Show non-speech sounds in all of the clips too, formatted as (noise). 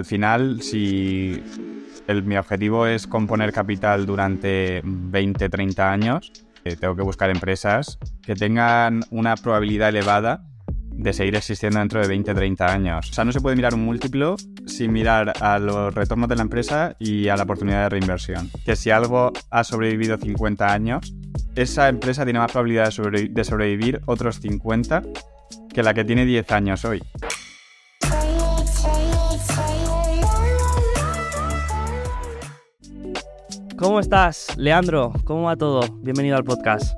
Al final, si mi objetivo es componer capital durante 20, 30 años, eh, tengo que buscar empresas que tengan una probabilidad elevada de seguir existiendo dentro de 20, 30 años. O sea, no se puede mirar un múltiplo sin mirar a los retornos de la empresa y a la oportunidad de reinversión. Que si algo ha sobrevivido 50 años, esa empresa tiene más probabilidad de, sobrevivir otros 50 que la que tiene 10 años hoy. ¿Cómo estás, Leandro? ¿Cómo va todo? Bienvenido al podcast.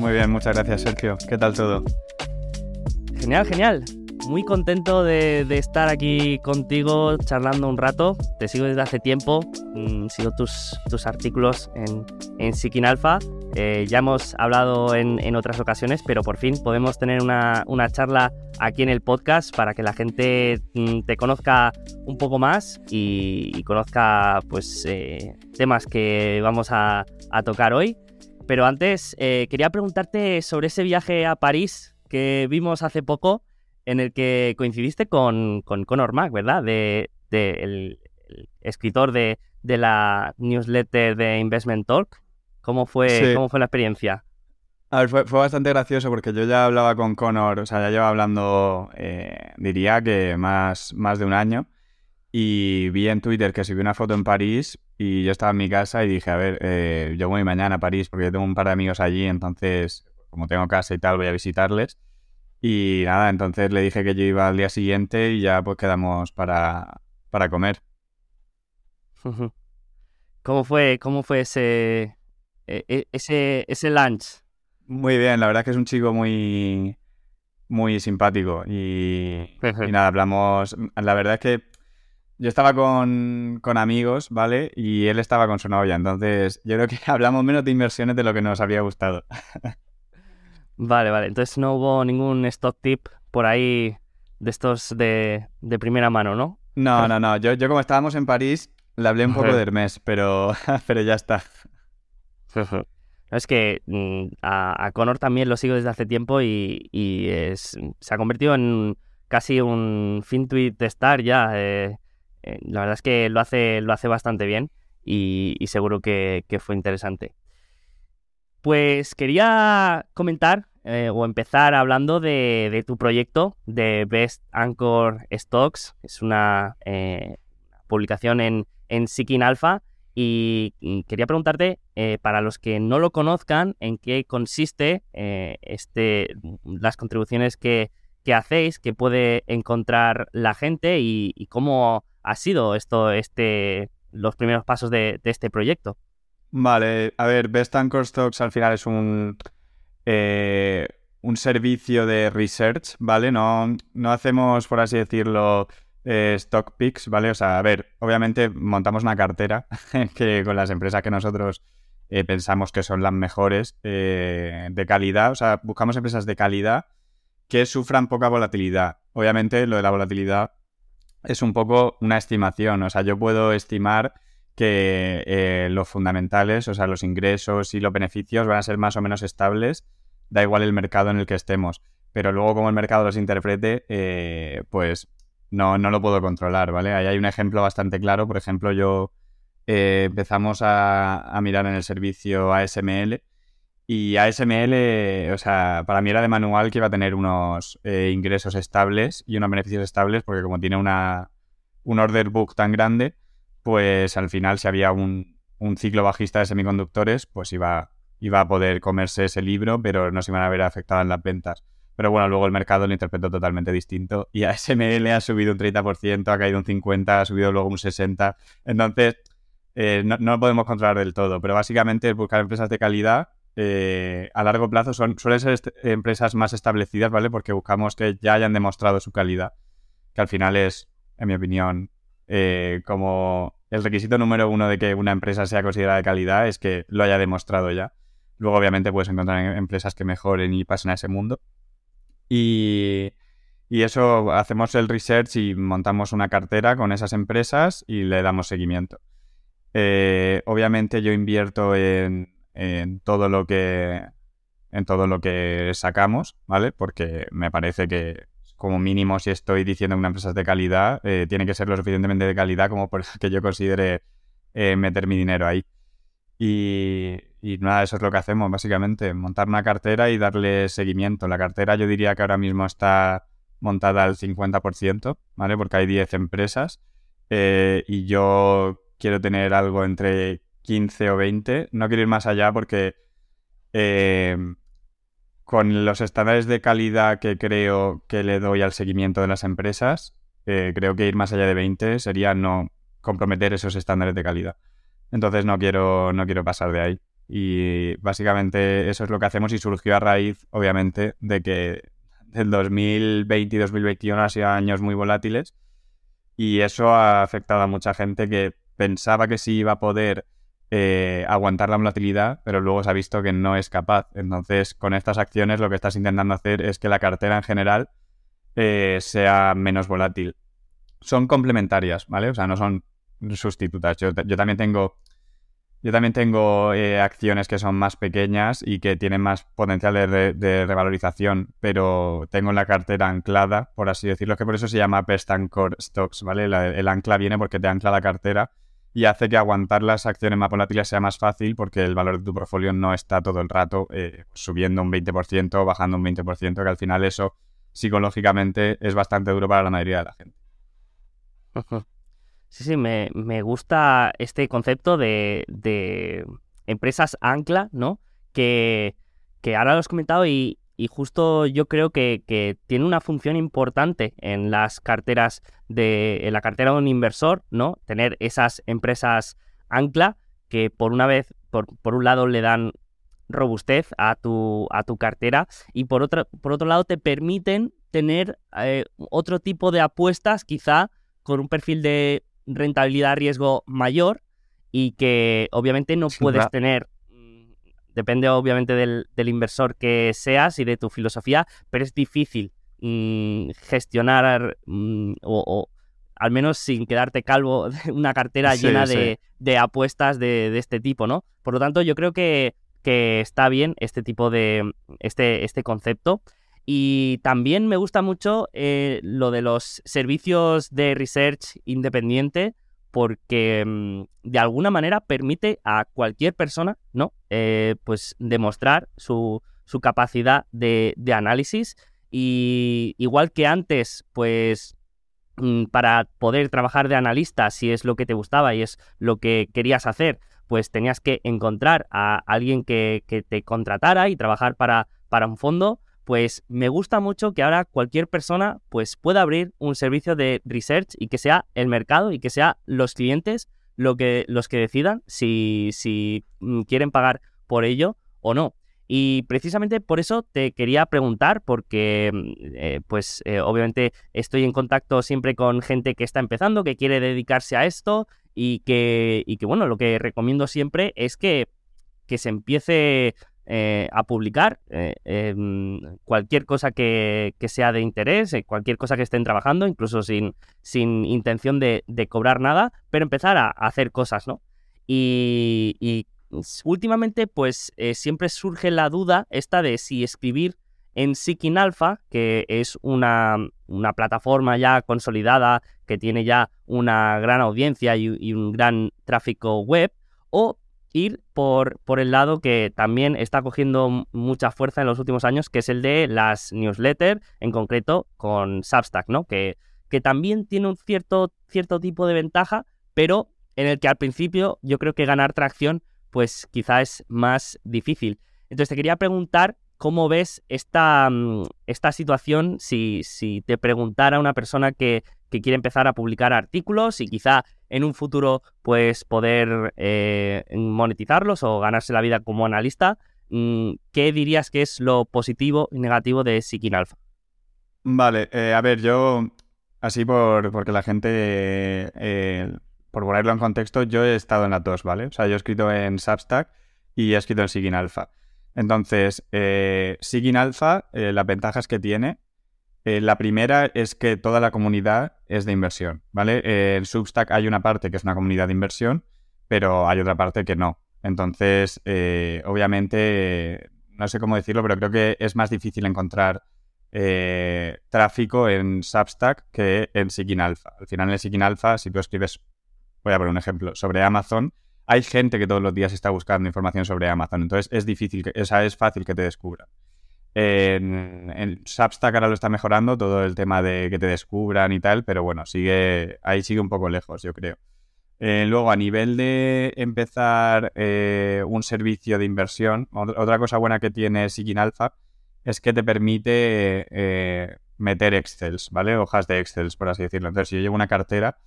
Muy bien, muchas gracias, Sergio. ¿Qué tal todo? Genial, genial. Muy contento de, estar aquí contigo charlando un rato. Te sigo desde hace tiempo. Mm, sigo tus, tus artículos en, en Alpha. Eh, ya hemos hablado en, otras ocasiones, pero por fin podemos tener una, charla aquí en el podcast para que la gente mm, te conozca un poco más y, conozca pues eh, temas que vamos a, tocar hoy. Pero antes eh, quería preguntarte sobre ese viaje a París que vimos hace poco en el que coincidiste con, con Conor Mack, ¿verdad? De, el, escritor de, de la newsletter de Investment Talk. ¿Cómo fue, ¿cómo fue la experiencia? A ver, fue, bastante gracioso porque yo ya hablaba con Connor, o sea, ya llevaba hablando, eh, diría que más, más de un año. Y vi en Twitter que subió una foto en París y yo estaba en mi casa y dije, a ver, eh, yo voy mañana a París porque yo tengo un par de amigos allí, entonces, como tengo casa y tal, voy a visitarles. Y nada, entonces le dije que yo iba al día siguiente y ya pues quedamos para, para comer. ¿Cómo fue, cómo fue ese, e, e, ese, ese lunch. Muy bien, la verdad es que es un chico muy, muy simpático y, nada, hablamos, la verdad es que yo estaba con, amigos, ¿vale? Y él estaba con su novia, entonces yo creo que (laughs) hablamos menos de inversiones de lo que nos había gustado. (laughs) vale, vale, entonces no hubo ningún stock tip por ahí de estos de, de primera mano, ¿no? No, no, no, yo, yo como estábamos en París, le hablé un poco de Hermes, pero, (laughs) pero ya está. (laughs) es que mm, a, a, Connor también lo sigo desde hace tiempo y, es, se ha convertido en casi un fin tweet de Star ya. Eh, eh, la verdad es que lo hace, lo hace bastante bien y, seguro que, fue interesante. Pues quería comentar eh, o empezar hablando de, tu proyecto de Best Anchor Stocks. Es una publicación en, en Seeking Alpha y quería preguntarte, eh, para los que no lo conozcan, en qué consiste eh, este, las contribuciones que, hacéis, que puede encontrar la gente y, cómo ha sido esto, este, los primeros pasos de, este proyecto. Vale, a ver, Best Anchor Stocks al final es un, eh, un servicio de research, ¿vale? No, no hacemos, por así decirlo, eh, stock picks, ¿vale? O sea, a ver, obviamente montamos una cartera (laughs) que con las empresas que nosotros eh, pensamos que son las mejores de calidad, o sea, buscamos empresas de calidad que sufran poca volatilidad. Obviamente lo de la volatilidad es un poco una estimación, o sea, yo puedo estimar que los fundamentales, o sea, los ingresos y los beneficios van a ser más o menos estables, da igual el mercado en el que estemos, pero luego como el mercado los interprete, pues no, no lo puedo controlar, ¿vale? Ahí hay un ejemplo bastante claro. Por ejemplo, yo eh, empezamos a, mirar en el servicio ASML y ASML, o sea, para mí era de manual que iba a tener unos eh, ingresos estables y unos beneficios estables porque como tiene una, un order book tan grande, pues al final si había un ciclo bajista de semiconductores, pues iba, iba a poder comerse ese libro, pero no se iban a ver afectadas las ventas. Pero bueno, luego el mercado lo interpretó totalmente distinto. Y a SML ha subido un 30%, ha caído un 50%, ha subido luego un 60%. Entonces, eh, no, lo podemos controlar del todo. Pero básicamente es buscar empresas de calidad. Eh, a largo plazo son, suelen ser empresas más establecidas, ¿vale? Porque buscamos que ya hayan demostrado su calidad. Que al final es, en mi opinión, eh, como el requisito número uno de que una empresa sea considerada de calidad es que lo haya demostrado ya. Luego, obviamente, puedes encontrar empresas que mejoren y pasen a ese mundo. Y, eso hacemos el research y montamos una cartera con esas empresas y le damos seguimiento. Eh, obviamente yo invierto en, todo lo que en todo lo que sacamos, ¿vale? Porque me parece que como mínimo, si estoy diciendo que una empresa es de calidad, eh, tiene que ser lo suficientemente de calidad como por (laughs) que yo considere eh, meter mi dinero ahí. Y, y, nada, eso es lo que hacemos, básicamente, montar una cartera y darle seguimiento. La cartera yo diría que ahora mismo está montada al 50%, ¿vale? Porque hay 10 empresas eh, y yo quiero tener algo entre 15 o 20. No quiero ir más allá porque eh, con los estándares de calidad que creo que le doy al seguimiento de las empresas, eh, creo que ir más allá de 20 sería no comprometer esos estándares de calidad. Entonces no quiero, no quiero pasar de ahí. Y básicamente eso es lo que hacemos y surgió a raíz, obviamente, de que el 2020 y 2021 han sido años muy volátiles y eso ha afectado a mucha gente que pensaba que sí iba a poder eh, aguantar la volatilidad, pero luego se ha visto que no es capaz. Entonces, con estas acciones lo que estás intentando hacer es que la cartera en general eh, sea menos volátil. Son complementarias, ¿vale? O sea, no son sustitutas. Yo, yo también tengo yo también tengo eh, acciones que son más pequeñas y que tienen más potencial de, revalorización, pero tengo la cartera anclada, por así decirlo, que por eso se llama Best Anchor Stocks, ¿vale? el ancla viene porque te ancla la cartera y hace que aguantar las acciones más volátiles sea más fácil porque el valor de tu portfolio no está todo el rato eh, subiendo un 20% o bajando un 20%, que al final eso psicológicamente es bastante duro para la mayoría de la gente. Sí, sí, me, gusta este concepto de, empresas ancla, ¿no? Que, ahora lo has comentado y, justo yo creo que, tiene una función importante en las carteras de, en la cartera de un inversor, ¿no? Tener esas empresas ancla que por una vez, por, por un lado le dan robustez a tu, a tu cartera y por otro, por otro lado te permiten tener eh, otro tipo de apuestas quizá con un perfil de rentabilidad-riesgo mayor y que obviamente no puedes tener, mm, depende obviamente del, inversor que seas y de tu filosofía, pero es difícil mm, gestionar mm, o, al menos sin quedarte calvo (laughs) una cartera llena De, apuestas de, este tipo, ¿no? Por lo tanto, yo creo que, que está bien este tipo de, este, este concepto. Y también me gusta mucho eh, lo de los servicios de research independiente porque mm, de alguna manera permite a cualquier persona, ¿no? Eh, pues demostrar su, capacidad de, análisis y igual que antes, pues mm, para poder trabajar de analista, si es lo que te gustaba y es lo que querías hacer, pues tenías que encontrar a alguien que, que te contratara y trabajar para, para un fondo pues me gusta mucho que ahora cualquier persona pues pueda abrir un servicio de research y que sea el mercado y que sea los clientes lo que, los que decidan si, si mm, quieren pagar por ello o no. Y precisamente por eso te quería preguntar, porque mm, eh, pues eh, obviamente estoy en contacto siempre con gente que está empezando, que quiere dedicarse a esto y que, y que bueno, lo que recomiendo siempre es que, que se empiece eh, a publicar eh, em, cualquier cosa que, sea de interés, eh, cualquier cosa que estén trabajando, incluso sin, sin intención de, cobrar nada, pero empezar a, hacer cosas, ¿no? Y, últimamente, pues siempre surge la duda esta de si escribir en Seeking Alpha, que es una, una, plataforma ya consolidada, que tiene ya una gran audiencia y, y un gran tráfico web, o ir por, por el lado que también está cogiendo mucha fuerza en los últimos años, que es el de las newsletters, en concreto con Substack, ¿no? Que, que también tiene un cierto, cierto tipo de ventaja, pero en el que al principio yo creo que ganar tracción, pues quizá es más difícil. Entonces te quería preguntar cómo ves esta, mm, esta situación si, si te preguntara una persona que, que quiere empezar a publicar artículos y quizá en un futuro pues poder eh, monetizarlos o ganarse la vida como analista, mm, ¿qué dirías que es lo positivo y negativo de Seeking Alpha? Vale, eh, a ver, yo así por porque la gente, eh, por ponerlo en contexto, yo he estado en las dos, ¿vale? O sea, yo he escrito en Substack y he escrito en Seeking Alpha. Entonces, eh, Seeking Alpha, las ventajas que tiene eh, la primera es que toda la comunidad es de inversión, ¿vale? Eh, en Substack hay una parte que es una comunidad de inversión, pero hay otra parte que no. Entonces, eh, obviamente, no sé cómo decirlo, pero creo que es más difícil encontrar eh, tráfico en Substack que en Seeking Alpha. Al final en Seeking Alpha, si tú escribes, voy a poner un ejemplo, sobre Amazon, hay gente que todos los días está buscando información sobre Amazon. Entonces es difícil, que, o sea, es fácil que te descubran. En, Substack ahora lo está mejorando todo el tema de que te descubran y tal, pero bueno, sigue ahí sigue un poco lejos, yo creo. Eh, luego, a nivel de empezar eh, un servicio de inversión, otra cosa buena que tiene Seeking Alpha es que te permite eh, meter Excels, ¿vale? Hojas de Excels, por así decirlo. Entonces, si yo llevo una cartera,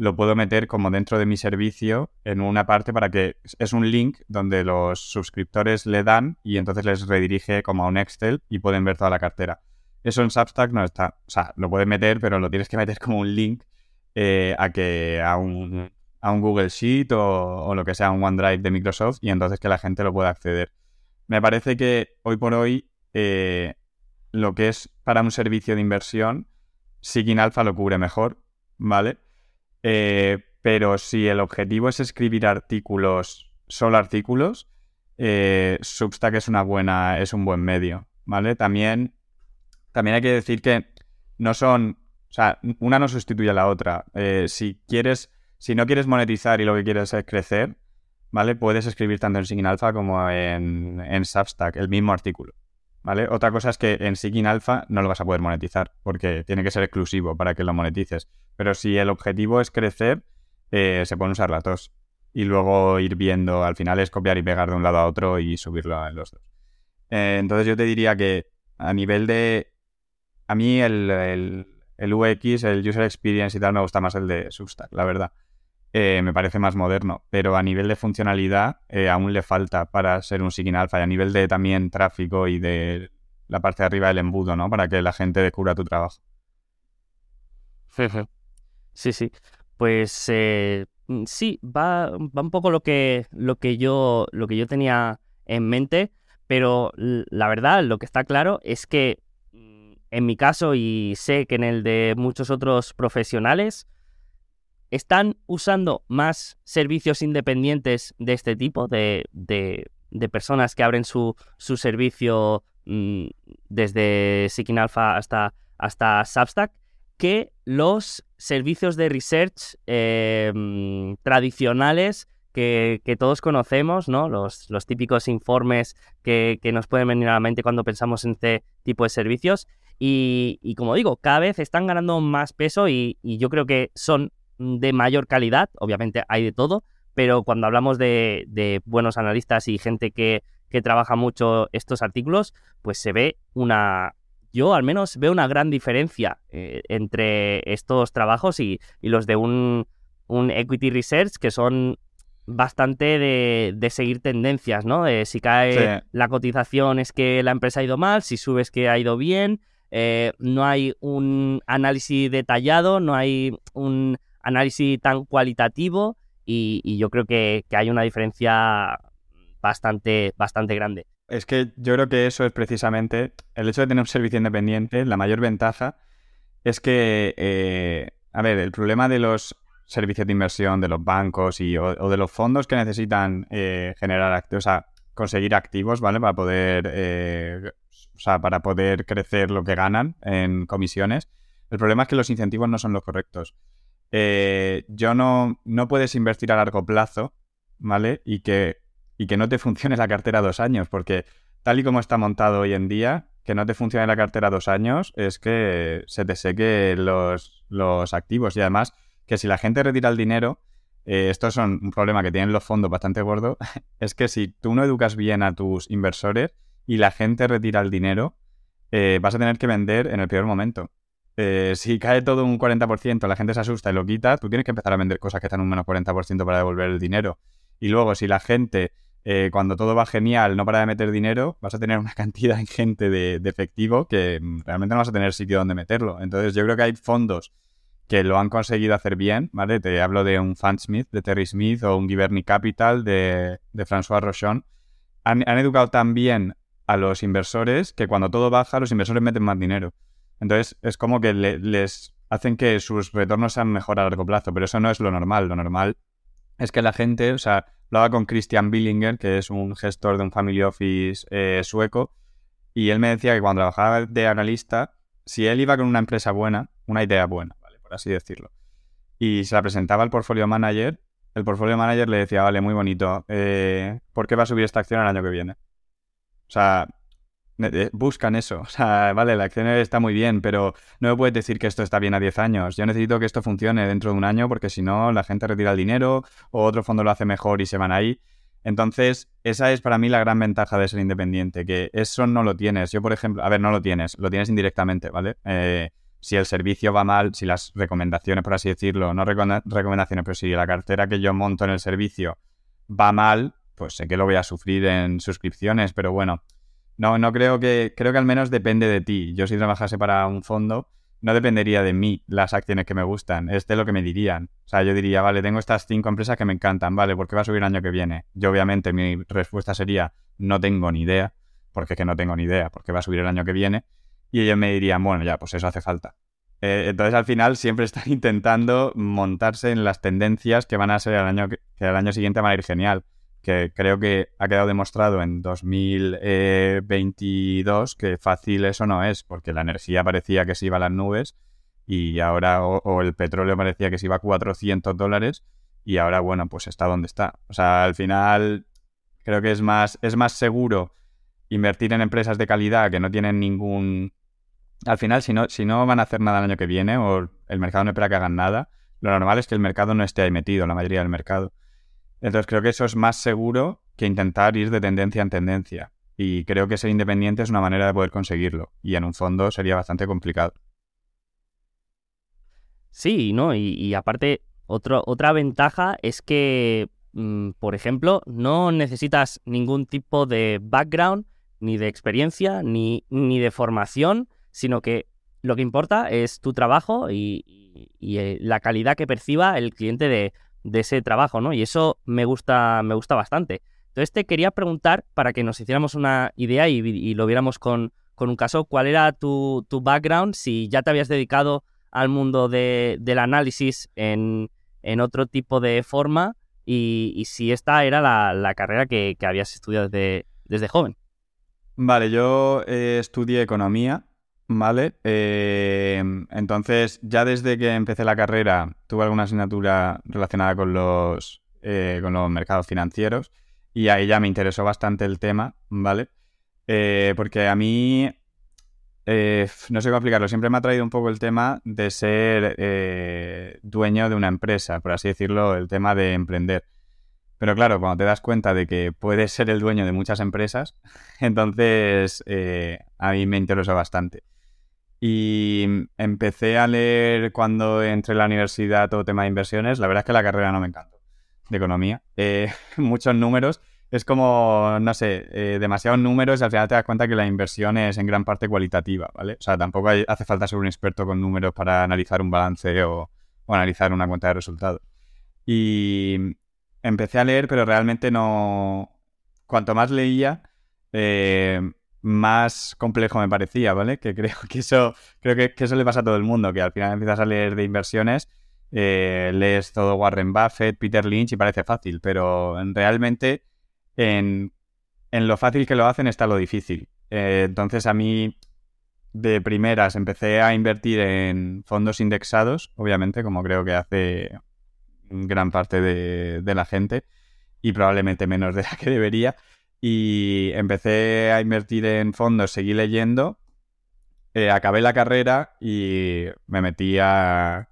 lo puedo meter como dentro de mi servicio en una parte para que es un link donde los suscriptores le dan y entonces les redirige como a un Excel y pueden ver toda la cartera. Eso en Substack no está, o sea, lo puedes meter, pero lo tienes que meter como un link eh, a que a un, a un Google Sheet o, lo que sea, un OneDrive de Microsoft y entonces que la gente lo pueda acceder. Me parece que hoy por hoy eh, lo que es para un servicio de inversión, Seeking Alpha lo cubre mejor, ¿vale? Eh, pero si el objetivo es escribir artículos, solo artículos, eh, Substack es una buena, es un buen medio, ¿vale? También, también hay que decir que no son, o sea, una no sustituye a la otra. Eh, si quieres, si no quieres monetizar y lo que quieres es crecer, ¿vale? Puedes escribir tanto en Singing Alpha como en, en Substack el mismo artículo. ¿Vale? Otra cosa es que en Seeking Alpha no lo vas a poder monetizar, porque tiene que ser exclusivo para que lo monetices. Pero si el objetivo es crecer, eh, se pueden usar las dos. Y luego ir viendo, al final es copiar y pegar de un lado a otro y subirlo en los dos. Eh, entonces yo te diría que a nivel de... A mí el, el, UX, el User Experience y tal, me gusta más el de Substack, la verdad. Eh, me parece más moderno, pero a nivel de funcionalidad aún le falta para ser un Seeking Alpha y a nivel de también tráfico y de la parte de arriba del embudo, ¿no? Para que la gente descubra tu trabajo. Sí, sí. Pues eh, mm, sí, va, va un poco lo que, lo, que yo, lo que yo tenía en mente, pero la verdad, lo que está claro es que mm, en mi caso y sé que en el de muchos otros profesionales, están usando más servicios independientes de este tipo, de, de, personas que abren su, su servicio mm, desde Seeking Alpha hasta, hasta Substack, que los servicios de research eh, tradicionales que, todos conocemos, ¿no? Los, típicos informes que, nos pueden venir a la mente cuando pensamos en este tipo de servicios. Y, como digo, cada vez están ganando más peso y, yo creo que son de mayor calidad. Obviamente hay de todo, pero cuando hablamos de, buenos analistas y gente que trabaja mucho estos artículos, pues se ve una, yo al menos veo una gran diferencia eh, entre estos trabajos y, los de un, equity research que son bastante de, seguir tendencias, ¿no? si cae la cotización es que la empresa ha ido mal, si subes que ha ido bien, eh, no hay un análisis detallado, no hay un análisis tan cualitativo y, yo creo que, que, hay una diferencia bastante, bastante grande. Es que yo creo que eso es precisamente el hecho de tener un servicio independiente. La mayor ventaja es que, eh, a ver, el problema de los servicios de inversión, de los bancos y, o, de los fondos que necesitan eh, generar activos, o sea, conseguir activos, ¿vale? Para poder, eh, o sea, para poder crecer lo que ganan en comisiones. El problema es que los incentivos no son los correctos. yo no, no puedes invertir a largo plazo, ¿vale? Y que y que no te funcione la cartera dos años, porque tal y como está montado hoy en día, que no te funcione la cartera dos años es que se te seque los, los activos y además que si la gente retira el dinero, eh, esto es un problema que tienen los fondos bastante gordo, (laughs) es que si tú no educas bien a tus inversores y la gente retira el dinero, eh, vas a tener que vender en el peor momento. Eh, si cae todo un 40%, la gente se asusta y lo quita, tú tienes que empezar a vender cosas que están un menos 40% para devolver el dinero. Y luego, si la gente eh, cuando todo va genial, no para de meter dinero, vas a tener una (laughs) cantidad ingente de, efectivo que mm, realmente no vas a tener sitio donde meterlo. Entonces yo creo que hay fondos que lo han conseguido hacer bien, ¿vale? Te hablo de un Smith, de Terry Smith, o un Giverny Capital de, de François Rochon. Han, educado tan bien a los inversores que cuando todo baja, los inversores meten más dinero. Entonces es como que les hacen que sus retornos sean mejor a largo plazo, pero eso no es lo normal. Lo normal es que la gente, o sea, hablaba con Christian Billinger, que es un gestor de un family office eh, sueco, Y él me decía que cuando trabajaba de analista, si él iba con una empresa buena, una idea buena, ¿vale? Por así decirlo, y se la presentaba al portfolio manager, el portfolio manager le decía, vale, muy bonito, eh, ¿por qué va a subir esta acción el año que viene? O sea, buscan eso. O sea, vale, la acción está muy bien, pero no me puedes decir que esto está bien a 10 años. Yo necesito que esto funcione dentro de un año porque si no, la gente retira el dinero o otro fondo lo hace mejor y se van ahí. Entonces, esa es para mí la gran ventaja de ser independiente, que eso no lo tienes. Yo, por ejemplo, a ver, no lo tienes, lo tienes indirectamente, ¿vale? Eh, si el servicio va mal, si las recomendaciones, por así decirlo, no recomendaciones, pero si la cartera que yo monto en el servicio va mal, pues sé que lo voy a sufrir en suscripciones, pero bueno, no, no creo que, creo que al menos depende de ti. Yo si trabajase para un fondo, no dependería de mí las acciones que me gustan, es de lo que me dirían. O sea, yo diría, vale, tengo estas cinco empresas que me encantan, vale, ¿por qué va a subir el año que viene? Yo obviamente mi respuesta sería, no tengo ni idea, porque es que no tengo ni idea, porque va a subir el año que viene. Y ellos me dirían, bueno, ya, pues eso hace falta. Eh, entonces al final siempre (laughs) están intentando montarse en las tendencias que van a ser el año, que, que el año siguiente van a ir genial que creo que ha quedado demostrado en 2022 que fácil eso no es, porque la energía parecía que se iba a las nubes y ahora, o, el petróleo parecía que se iba a 400 dólares y ahora, bueno, pues está donde está. O sea, al final creo que es más, es más seguro invertir en empresas de calidad que no tienen ningún... Al final, si no, si no van a hacer nada el año que viene o el mercado no espera que hagan nada, lo normal es que el mercado no esté ahí metido, la mayoría del mercado. Entonces creo que eso es más seguro que intentar ir de tendencia en tendencia. Y creo que ser independiente es una manera de poder conseguirlo. Y en un fondo sería bastante complicado. Sí, ¿no? Y, aparte, otra ventaja es que, mm, por ejemplo, no necesitas ningún tipo de background, ni de experiencia, ni, ni de formación, sino que lo que importa es tu trabajo y, y eh, la calidad que perciba el cliente de, de ese trabajo, ¿no? Y eso me gusta, me gusta bastante. Entonces te quería preguntar, para que nos hiciéramos una idea y, lo viéramos con, un caso, ¿cuál era tu, background? Si ya te habías dedicado al mundo del análisis en, otro tipo de forma y, si esta era la, carrera que, habías estudiado desde, desde joven. Vale, yo eh, estudié economía Vale, eh, entonces ya desde que empecé la carrera tuve alguna asignatura relacionada con los, eh, con los mercados financieros y ahí ya me interesó bastante el tema, ¿vale? Eh, porque a mí, no sé cómo explicarlo, siempre me ha traído un poco el tema de ser dueño de una empresa, por así decirlo, el tema de emprender. Pero claro, cuando te das cuenta de que puedes ser el dueño de muchas empresas, (laughs) entonces a mí me interesó bastante. Y empecé a leer cuando entré en la universidad todo tema de inversiones. La verdad es que la carrera no me encantó, de economía. Eh, (laughs) muchos números. Es como, no sé, eh, demasiados números y al final te das cuenta que la inversión es en gran parte cualitativa, ¿vale? O sea, tampoco hace falta ser un experto con números para analizar un balance o, analizar una cuenta de resultados. Y empecé a leer, pero realmente no... Cuanto más leía, eh, más complejo me parecía, ¿vale? Que creo (laughs) que eso, creo que, eso le pasa a todo el mundo, que al final empiezas a leer de inversiones, eh, lees todo Warren Buffett, Peter Lynch y parece fácil, pero realmente en, lo fácil que lo hacen está lo difícil. Eh, entonces a mí de primeras empecé a invertir en fondos indexados, obviamente, como creo que hace gran parte de, de la gente y probablemente menos de la que debería y empecé a invertir en fondos, seguí leyendo, eh, acabé la carrera y me metí a,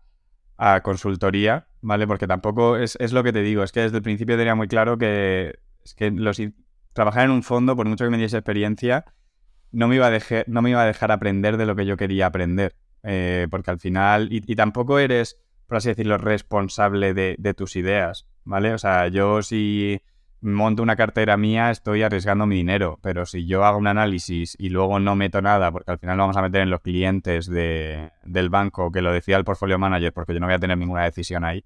consultoría, ¿vale? Porque tampoco es, lo que te digo, es que desde el principio tenía muy claro que, es que los, trabajar en un fondo, por mucho que me diese experiencia, no me iba a, dejar, no me iba a dejar aprender de lo que yo quería aprender. Eh, porque al final, y, tampoco eres, por así decirlo, responsable de, de tus ideas, ¿vale? O sea, yo si monto una cartera mía, estoy arriesgando mi dinero. Pero si yo hago un análisis y luego no meto nada, porque al final lo vamos a meter en los clientes de, del banco, que lo decía el portfolio manager, porque yo no voy a tener ninguna decisión ahí,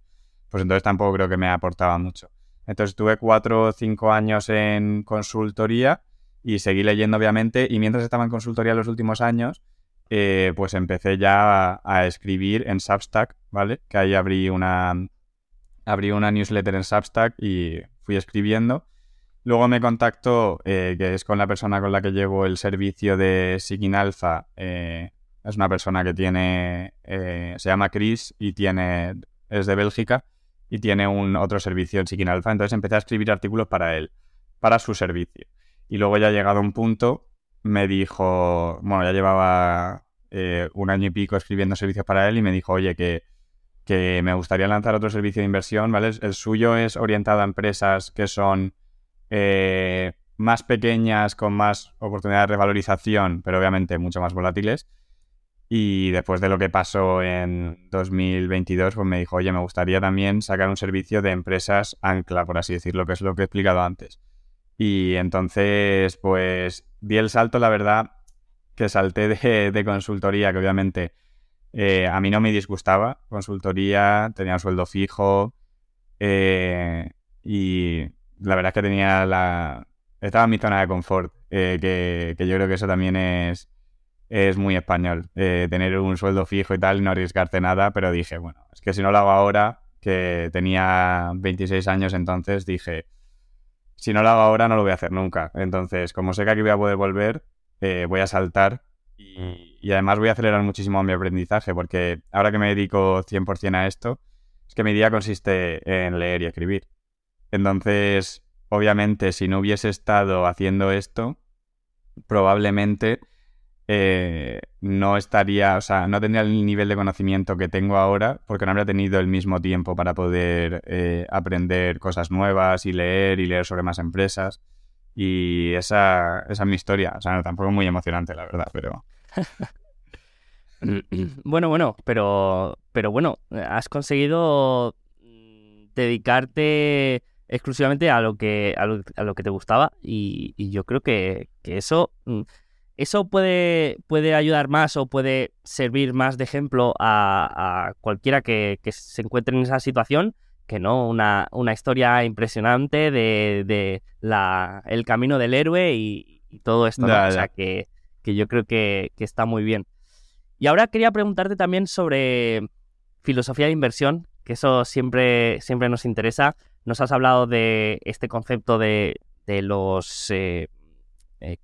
pues entonces tampoco creo que me aportaba mucho. Entonces tuve cuatro o cinco años en consultoría y seguí leyendo, obviamente. Y mientras estaba en consultoría los últimos años, eh, pues empecé ya a, a, escribir en Substack, ¿vale? Que ahí abrí una, abrí una newsletter en Substack y fui escribiendo Luego me contactó, eh, que es con la persona con la que llevo el servicio de Seeking Alpha. Eh, es una persona que tiene, eh, se llama Chris y tiene, es de Bélgica y tiene un otro servicio en Seeking Alpha. Entonces empecé a escribir artículos para él, para su servicio. Y luego ya llegado a un punto, me dijo, bueno, ya llevaba un año y pico escribiendo servicios para él y me dijo, oye, que, que me gustaría lanzar otro servicio de inversión, ¿vale? El suyo es orientado a empresas que son eh, más pequeñas, con más oportunidades de revalorización, pero obviamente mucho más volátiles. Y después de lo que pasó en 2022, pues me dijo, oye, me gustaría también sacar un servicio de empresas ancla, por así decirlo, que es lo que he explicado antes. Y entonces, pues, di el salto, la verdad, que salté de, consultoría, que obviamente eh, a mí no me disgustaba. Consultoría, tenía un sueldo fijo eh, y la verdad es que tenía la... Estaba en mi zona de confort, eh, que, yo creo que eso también es, es muy español, tener un sueldo fijo y tal, no arriesgarte nada, pero dije, bueno, es que si no lo hago ahora, que tenía 26 años entonces, dije, si no lo hago ahora no lo voy a hacer nunca. Entonces, como sé que aquí voy a poder volver, voy a saltar y, y, además voy a acelerar muchísimo mi aprendizaje, porque ahora que me dedico 100% a esto, es que mi día consiste en leer y escribir. Entonces, obviamente, si no hubiese estado haciendo esto, probablemente eh, no estaría, o sea, no tendría el nivel de conocimiento que tengo ahora, porque no habría tenido el mismo tiempo para poder eh, aprender cosas nuevas y leer y leer sobre más empresas. Y esa, esa es mi historia. O sea, tampoco muy emocionante, la verdad, pero. (laughs) bueno, bueno, pero, pero bueno, has conseguido dedicarte exclusivamente a lo que, a lo, que te gustaba y, yo creo que, eso, mm, eso puede, puede ayudar más o puede servir más de ejemplo a, cualquiera que, se encuentre en esa situación que no una, una historia impresionante de, la, el camino del héroe y, todo esto. O sea, que, que, yo creo que, que está muy bien. Y ahora quería preguntarte también sobre filosofía de inversión, que eso siempre, siempre nos interesa. Nos has hablado de este concepto de, los eh, eh,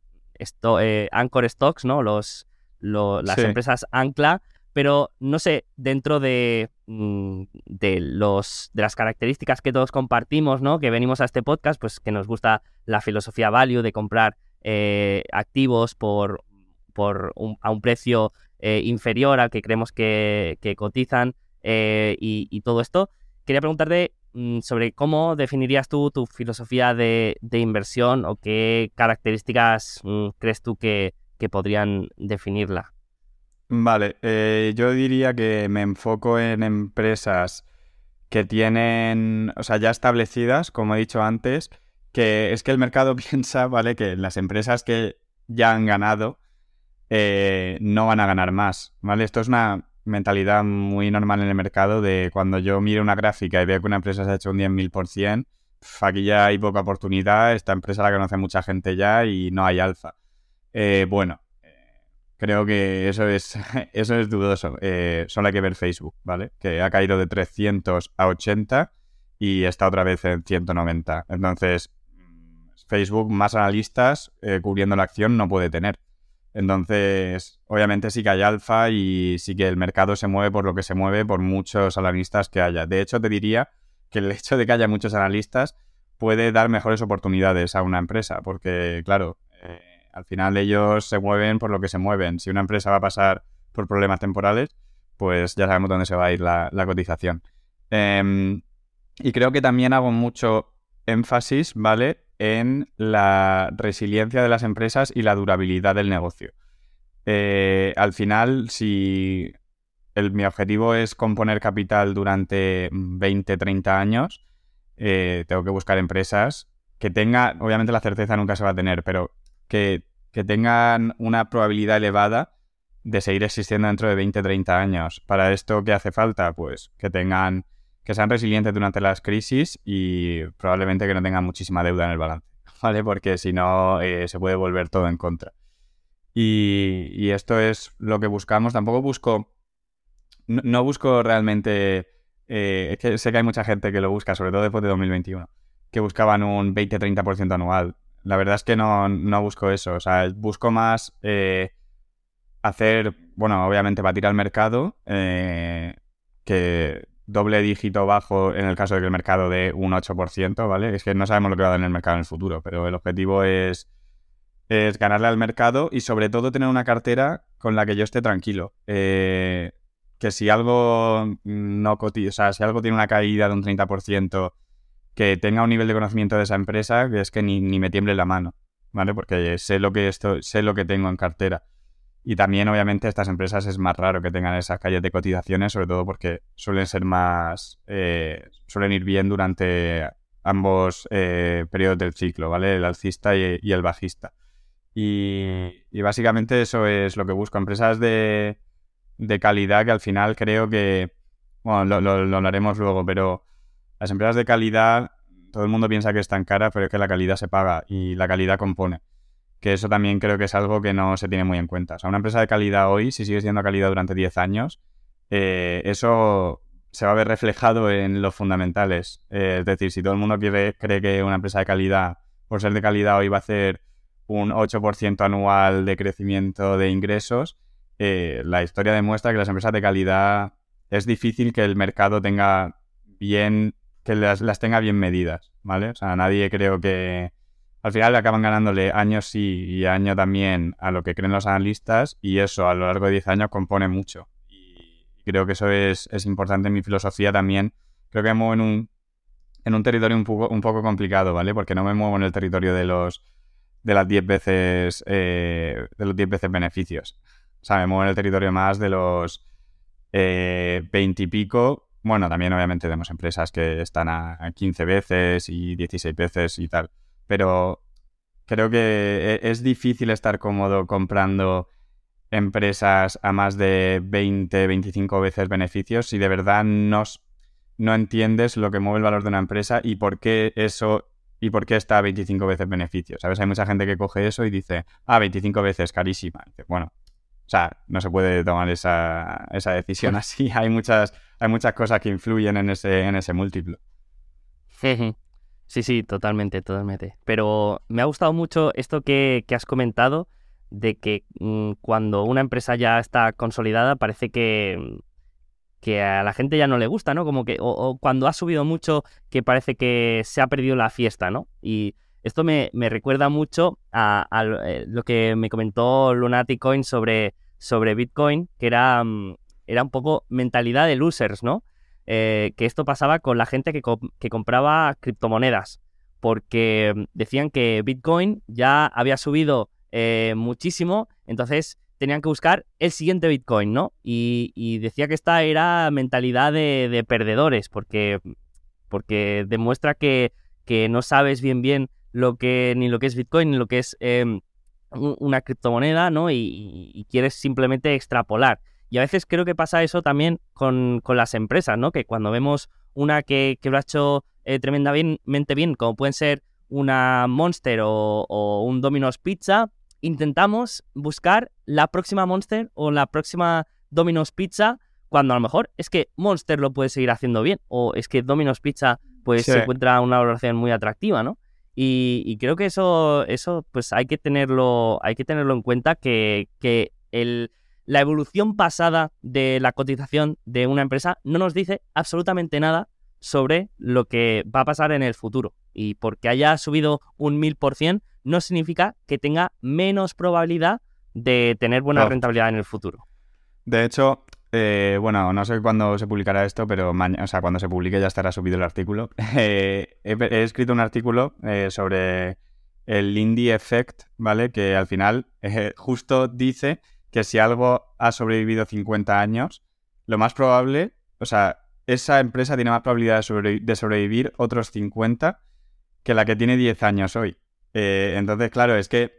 eh, anchor stocks, ¿no? Los, las empresas ancla, pero no sé, dentro de, mm, de, los, de las características que todos compartimos, ¿no? Que venimos a este podcast, pues que nos gusta la filosofía value de comprar activos por, por a un precio inferior al que creemos que, cotizan y, todo esto. Quería preguntarte Mm, sobre cómo definirías tú tu filosofía de, inversión o qué características mm, crees tú que, podrían definirla. Vale, eh, yo diría que me enfoco en empresas que tienen, o sea, ya establecidas, como he dicho antes, que es que el mercado (laughs) piensa, ¿vale? Que las empresas que ya han ganado eh, no van a ganar más, ¿vale? Esto es una mentalidad muy normal en el mercado de cuando yo miro una gráfica y veo que una empresa se ha hecho un 10.000%, aquí ya hay poca oportunidad, esta empresa la conoce mucha gente ya y no hay alfa. Eh, bueno, eh, creo que eso es, (laughs) eso es dudoso. Eh, solo hay que ver Facebook, ¿vale? Que ha caído de 300 a 80 y está otra vez en 190. Entonces, Facebook más analistas cubriendo la acción no puede tener. Entonces, obviamente sí que hay alfa y sí que el mercado se mueve por lo que se mueve por muchos analistas que haya. De hecho, te diría que el hecho de que haya muchos analistas puede dar mejores oportunidades a una empresa, porque, claro, eh, al final ellos se mueven por lo que se mueven. Si una empresa va a pasar por problemas temporales, pues ya sabemos dónde se va a ir la, cotización. Em, y creo que también hago mucho énfasis, ¿vale? En la resiliencia de las empresas y la durabilidad del negocio. Eh, al final, si mi objetivo es componer capital durante 20, 30 años, eh, tengo que buscar empresas que tengan, obviamente la certeza nunca se va a tener, pero que, que tengan una probabilidad elevada de seguir existiendo dentro de 20, 30 años. Para esto, ¿qué hace falta? Pues que tengan que sean resilientes durante las crisis y probablemente que no tengan muchísima deuda en el balance, (laughs) ¿vale? Porque si no, eh, se puede volver todo en contra. Y, esto es lo que buscamos. Tampoco busco, no, busco realmente, eh, es que sé que hay mucha gente que lo busca, sobre todo después de 2021. que buscaban un 20-30% anual. La verdad es que no, no, busco eso. O sea, busco más eh, hacer, bueno, obviamente batir al mercado, que doble dígito bajo en el caso de que el mercado dé un 8%, ¿vale? Es que no sabemos lo que va a dar en el mercado en el futuro, pero el objetivo es, ganarle al mercado y sobre todo tener una cartera con la que yo esté tranquilo. Eh, que si algo no o sea, si algo tiene una caída de un 30%, que tenga un nivel de conocimiento de esa empresa que es que ni, ni me tiemble la mano, ¿vale? Porque sé lo que esto, sé lo que tengo en cartera. Y también, obviamente, estas empresas es más raro que tengan esas calles de cotizaciones, sobre todo porque suelen ser más. Eh, suelen ir bien durante ambos eh, periodos del ciclo, ¿vale? El alcista y, el bajista. Y, básicamente eso es lo que busco. Empresas de, de calidad que al final creo que. Bueno, lo, lo, hablaremos luego, pero las empresas de calidad, todo el mundo piensa que están caras, pero es que la calidad se paga y la calidad compone que eso también creo que es algo que no se tiene muy en cuenta. O sea, una empresa de calidad hoy, si sigue siendo calidad durante 10 años, eh, eso se va a ver reflejado en los fundamentales. Eh, es decir, si todo el mundo quiere, cree que una empresa de calidad, por ser de calidad hoy, va a hacer un 8% anual de crecimiento de ingresos, eh, la historia demuestra que las empresas de calidad es difícil que el mercado tenga bien, que las, las tenga bien medidas, ¿vale? O sea, nadie creo que al final acaban ganándole años sí y año también a lo que creen los analistas y eso a lo largo de 10 años compone mucho. Y creo que eso es, importante en mi filosofía también. Creo que me muevo en un, en un territorio un poco, un poco complicado, ¿vale? Porque no me muevo en el territorio de los de las 10 veces eh, de los 10 veces beneficios. O sea, me muevo en el territorio más de los eh, 20 y pico. Bueno, también obviamente tenemos empresas que están a 15 veces y 16 veces y tal pero creo que e, es difícil estar cómodo comprando empresas a más de 20, 25 veces beneficios si de verdad no, no entiendes lo que mueve el valor de una empresa y por qué eso y por qué está a 25 veces beneficios. ¿Sabes? Hay mucha gente que coge eso y dice, ah, 25 veces, carísima. bueno, o sea, no se puede tomar esa, esa decisión (laughs) así. Hay muchas, hay muchas cosas que influyen en ese, en ese múltiplo. Sí, sí, totalmente, totalmente. Pero me ha gustado mucho esto que, has comentado de que mm, cuando una empresa ya está consolidada parece que, mm, que a la gente ya no le gusta, ¿no? Como que, o, cuando ha subido mucho que parece que se ha perdido la fiesta, ¿no? Y esto me, recuerda mucho a, eh, lo que me comentó Lunatic Coin sobre, sobre Bitcoin, que era, mm, era un poco mentalidad de losers, ¿no? Eh, que esto pasaba con la gente que, compraba criptomonedas, porque mm, decían que Bitcoin ya había subido eh, muchísimo, entonces tenían que buscar el siguiente Bitcoin, ¿no? Y, decía que esta era mentalidad de, perdedores, porque, porque demuestra que, que, no sabes bien bien lo que, ni lo que es Bitcoin, ni lo que es em, una criptomoneda, ¿no? y quieres simplemente extrapolar. Y a veces creo que pasa eso también con, las empresas, ¿no? Que cuando vemos una que, que lo ha hecho eh, tremendamente bien, como pueden ser una Monster o, un Domino's Pizza, intentamos buscar la próxima Monster o la próxima Domino's Pizza, cuando a lo mejor es que Monster lo puede seguir haciendo bien, o es que Domino's Pizza pues se encuentra una valoración muy atractiva, ¿no? Y, creo que eso, eso pues hay que tenerlo, hay que tenerlo en cuenta que, que el, la evolución pasada de la cotización de una empresa no nos dice absolutamente nada sobre lo que va a pasar en el futuro. Y porque haya subido un mil por cien no significa que tenga menos probabilidad de tener buena rentabilidad en el futuro. De hecho, eh, bueno, no sé cuándo se publicará esto, pero mañana, o sea, cuando se publique ya estará subido el artículo. (laughs) Eh, he, escrito un artículo eh, sobre el Indie Effect, ¿vale? Que al final justo dice que si algo ha sobrevivido 50 años, lo más probable, o sea, esa empresa tiene más probabilidad de, sobrevivir otros 50 que la que tiene 10 años hoy. Eh, entonces, claro, es que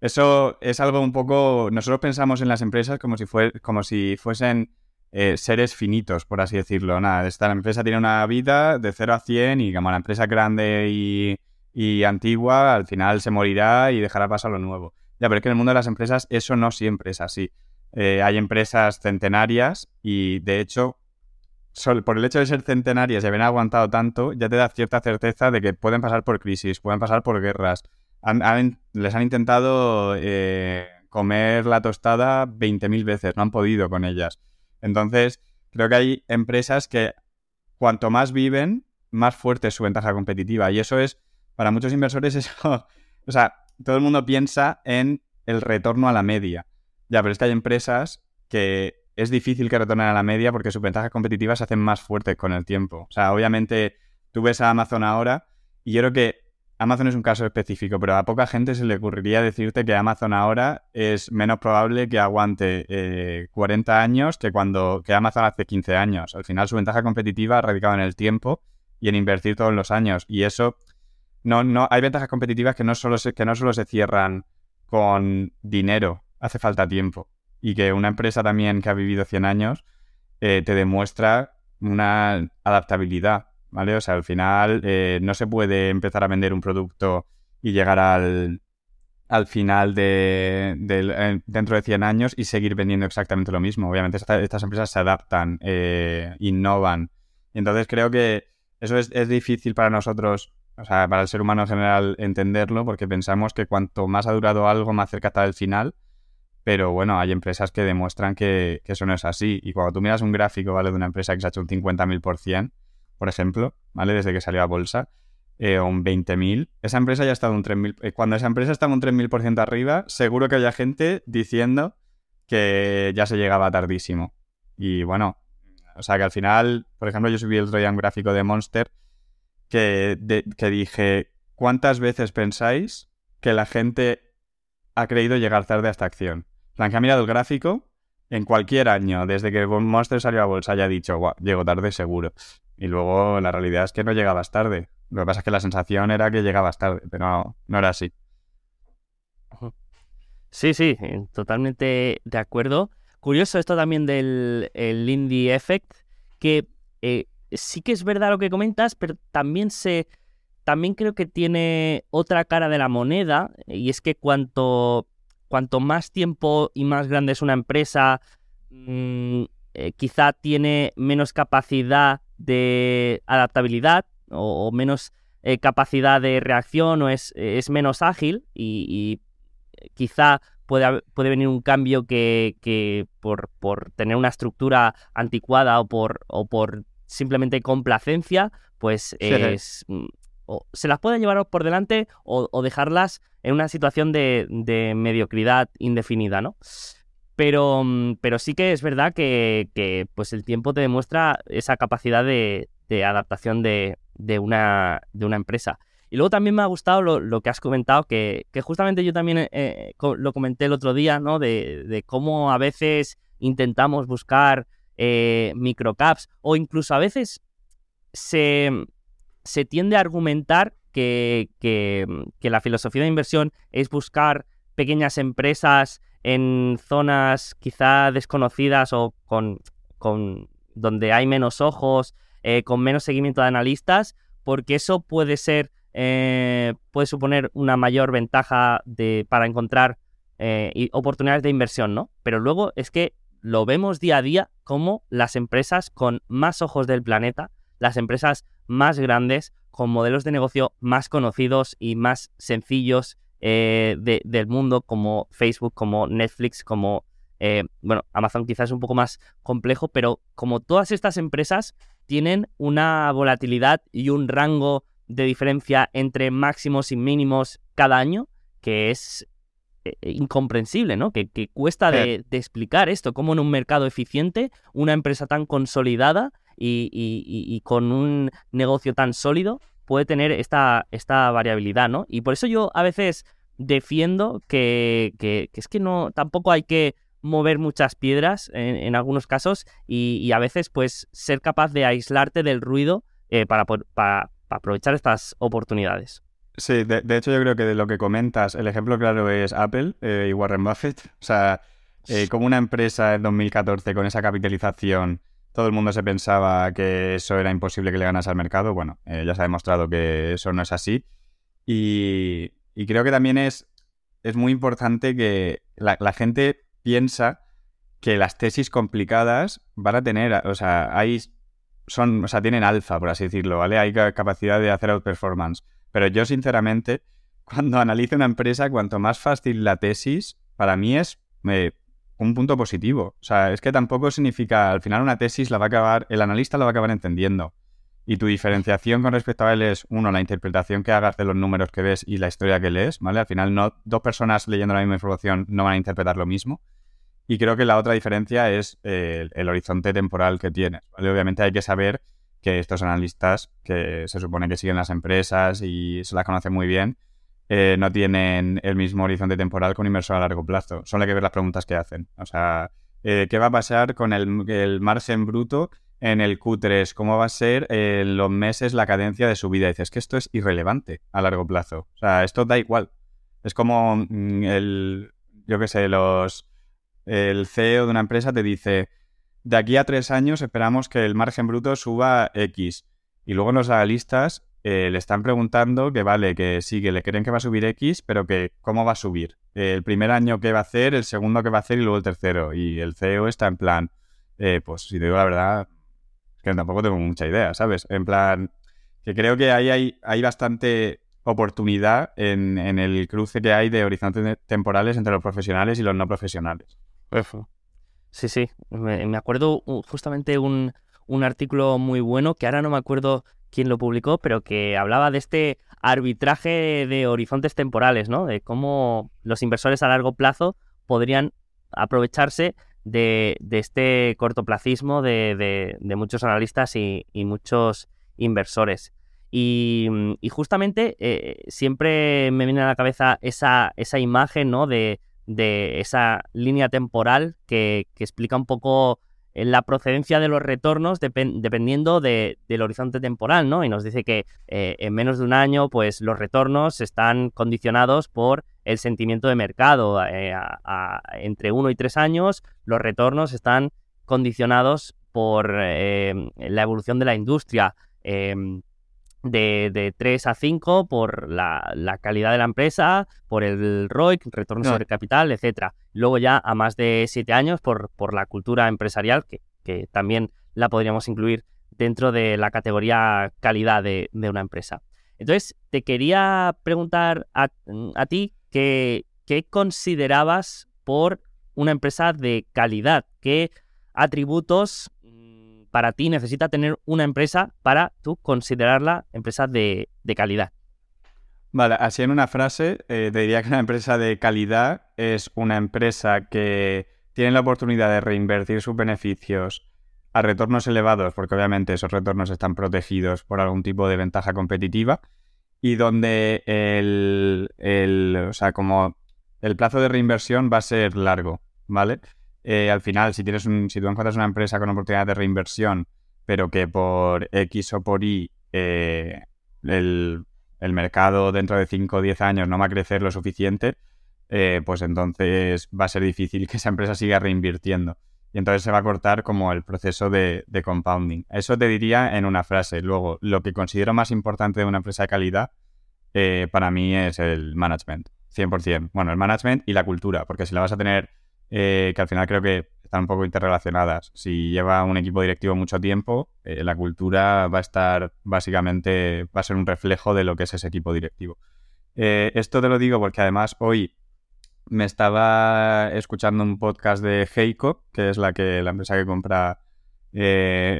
eso es algo un poco... Nosotros pensamos en las empresas como si, fue, como si fuesen eh, seres finitos, por así decirlo. Nada, esta empresa tiene una vida de 0 a 100 y como la empresa grande y, y antigua, al final se morirá y dejará pasar lo nuevo. Ya, pero es que en el mundo de las empresas eso no siempre es así. Eh, hay empresas centenarias y de hecho, por el hecho de ser centenarias y haber aguantado tanto, ya te da cierta certeza de que pueden pasar por crisis, pueden pasar por guerras. les han intentado eh, comer la tostada 20.000 veces, no han podido con ellas. Entonces, creo que hay empresas que cuanto más viven, más fuerte es su ventaja competitiva. Y eso es, para muchos inversores, (laughs) eso, o sea, todo el mundo piensa en el retorno a la media. Ya, pero es que hay empresas que es difícil que retornen a la media porque sus ventajas competitivas se hacen más fuertes con el tiempo. O sea, obviamente tú ves a Amazon ahora y yo creo que Amazon es un caso específico, pero a poca gente se le ocurriría decirte que Amazon ahora es menos probable que aguante 40 eh, años que cuando que Amazon hace 15 años. Al final su ventaja competitiva ha radicado en el tiempo y en invertir todos los años. Y eso, no, no, hay ventajas competitivas que no solo se, que no solo se cierran con dinero, hace falta tiempo y que una empresa también que ha vivido 100 años eh, te demuestra una adaptabilidad, ¿vale? O sea, al final eh, no se puede empezar a vender un producto y llegar al, al final de, eh, dentro de 100 años y seguir vendiendo exactamente lo mismo. Obviamente estas empresas se adaptan, innovan. Y entonces creo que eso es, es difícil para nosotros o sea, para el ser humano en general entenderlo, porque pensamos que cuanto más ha durado algo, más cerca está del final. Pero bueno, hay empresas que demuestran que, eso no es así. Y cuando tú miras un gráfico, ¿vale? De una empresa que se ha hecho un 50.000%, por ejemplo, ¿vale? Desde que salió a bolsa, eh, o un 20.000, esa empresa ya ha estado un 3.000... Eh, cuando esa empresa está un 3.000% arriba, seguro que haya gente diciendo que ya se llegaba tardísimo. Y bueno, o sea que al final, por ejemplo, yo subí el otro día un gráfico de Monster que, dije, ¿cuántas veces pensáis que la gente ha creído llegar tarde a esta acción? plan, que ha mirado el gráfico en cualquier año, desde que Monster salió a bolsa, haya dicho, guau, llego tarde seguro. Y luego la realidad es que no llegabas tarde. Lo que pasa es que la sensación era que llegabas tarde, pero no, no era así. Sí, sí, totalmente de acuerdo. Curioso esto también del el Indie Effect, que eh, sí que es verdad lo que comentas, pero también se. También creo que tiene otra cara de la moneda, y es que cuanto cuanto más tiempo y más grande es una empresa, mm, eh, quizá tiene menos capacidad de adaptabilidad o, menos eh, capacidad de reacción o es, es menos ágil y, quizá puede, puede, venir un cambio que, por, por, tener una estructura anticuada o por simplemente complacencia, pues es, mm, se las puede llevar por delante o, dejarlas en una situación de, mediocridad indefinida, ¿no? Pero, mm, pero sí que es verdad que, pues el tiempo te demuestra esa capacidad de, adaptación de, una, de una empresa. Y luego también me ha gustado lo, que has comentado, que, justamente yo también eh, lo comenté el otro día, ¿no? De, cómo a veces intentamos buscar eh, microcaps o incluso a veces se, se tiende a argumentar que, la filosofía de inversión es buscar pequeñas empresas en zonas quizá desconocidas o con, con donde hay menos ojos, eh, con menos seguimiento de analistas, porque eso puede ser, eh, puede suponer una mayor ventaja de, para encontrar eh, oportunidades de inversión, ¿no? Pero luego es que lo vemos día a día como las empresas con más ojos del planeta, las empresas más grandes, con modelos de negocio más conocidos y más sencillos eh, del mundo, como Facebook, como Netflix, como, eh, bueno, Amazon quizás es un poco más complejo, pero como todas estas empresas tienen una volatilidad y un rango de diferencia entre máximos y mínimos cada año, que es incomprensible, ¿no? Que, cuesta de, explicar esto, cómo en un mercado eficiente, una empresa tan consolidada y, con un negocio tan sólido puede tener esta, esta variabilidad, ¿no? Y por eso yo a veces defiendo que, es que no, tampoco hay que mover muchas piedras en, algunos casos y, a veces pues ser capaz de aislarte del ruido eh, para, para, aprovechar estas oportunidades. Sí, de, hecho yo creo que de lo que comentas, el ejemplo claro es Apple eh, y Warren Buffett. O sea, eh, como una empresa en 2014 con esa capitalización todo el mundo se pensaba que eso era imposible que le ganase al mercado. Bueno, eh, ya se ha demostrado que eso no es así. Y, creo que también es, es muy importante que la, gente piensa que las tesis complicadas van a tener, o sea, hay son, o sea, tienen alfa, por así decirlo, ¿vale? Hay capacidad de hacer outperformance. Pero yo, sinceramente, (laughs) cuando analizo una empresa, cuanto más fácil la tesis, para mí es eh, un punto positivo. O sea, es que tampoco significa, al final una tesis la va a acabar, el analista la va a acabar entendiendo. Y tu diferenciación con respecto a él es, uno, la interpretación que hagas de los números que ves y la historia que lees, ¿vale? Al final, no, dos personas leyendo la misma información no van a interpretar lo mismo. Y creo que la otra diferencia es eh, el, horizonte temporal que tienes, ¿vale? Obviamente hay que saber que estos analistas, que se supone que siguen las empresas y se las conocen muy bien, eh, no tienen el mismo horizonte temporal con inversor a largo plazo. Solo hay que ver las preguntas que hacen. O sea, eh, ¿qué va a pasar con el, margen bruto en el Q3? ¿Cómo va a ser los meses la cadencia de subida? Dices que esto es irrelevante a largo plazo. O sea, esto da igual. Es como mm, el, yo qué sé, los, el CEO de una empresa te dice, de aquí a tres años esperamos que el margen bruto suba X. Y luego los analistas eh, le están preguntando que vale, que sí, que le creen que va a subir X, pero que cómo va a subir. el primer año que va a hacer, el segundo que va a hacer y luego el tercero. Y el CEO está en plan, eh, pues si te digo la verdad, es que tampoco tengo mucha idea, ¿sabes? En plan, que creo que ahí hay, hay bastante oportunidad en, el cruce que hay de horizontes temporales entre los profesionales y los no profesionales. Sí, sí, me, acuerdo justamente un, un artículo muy bueno que ahora no me acuerdo quien lo publicó, pero que hablaba de este arbitraje de horizontes temporales, ¿no? De cómo los inversores a largo plazo podrían aprovecharse de, este cortoplacismo de, de, muchos analistas y, muchos inversores. Y, justamente eh, siempre me viene a la cabeza esa, esa imagen, ¿no? De, esa línea temporal que, que explica un poco la procedencia de los retornos dependiendo del horizonte temporal, ¿no? Y nos dice que eh, en menos de un año, pues los retornos están condicionados por el sentimiento de mercado. Eh, entre uno y tres años, los retornos están condicionados por eh, la evolución de la industria. De, de, 3 a 5 por la, calidad de la empresa, por el ROIC, retorno sobre capital, etcétera. Luego ya a más de 7 años por, por la cultura empresarial, que, que, también la podríamos incluir dentro de la categoría calidad de, de una empresa. Entonces, te quería preguntar a, a ti qué considerabas por una empresa de calidad, qué atributos para ti necesita tener una empresa para tú considerarla empresa de, calidad? Vale, así en una frase, eh, te diría que una empresa de calidad es una empresa que tiene la oportunidad de reinvertir sus beneficios a retornos elevados, porque obviamente esos retornos están protegidos por algún tipo de ventaja competitiva, y donde el, el, o sea, como el plazo de reinversión va a ser largo, ¿vale? Eh, al final, si, tienes un, si tú encuentras una empresa con oportunidad de reinversión, pero que por X o por Y eh, el, mercado dentro de 5 o 10 años no va a crecer lo suficiente, eh, pues entonces va a ser difícil que esa empresa siga reinvirtiendo. Y entonces se va a cortar como el proceso de, de compounding. Eso te diría en una frase. Luego, lo que considero más importante de una empresa de calidad para mí es el management. 100%. Bueno, el management y la cultura, porque si la vas a tener eh, que al final creo que están un poco interrelacionadas. Si lleva un equipo directivo mucho tiempo, eh, la cultura va a estar básicamente, va a ser un reflejo de lo que es ese equipo directivo. Eh, esto te lo digo porque además hoy me estaba escuchando un podcast de Heiko, que es la, que, la empresa que compra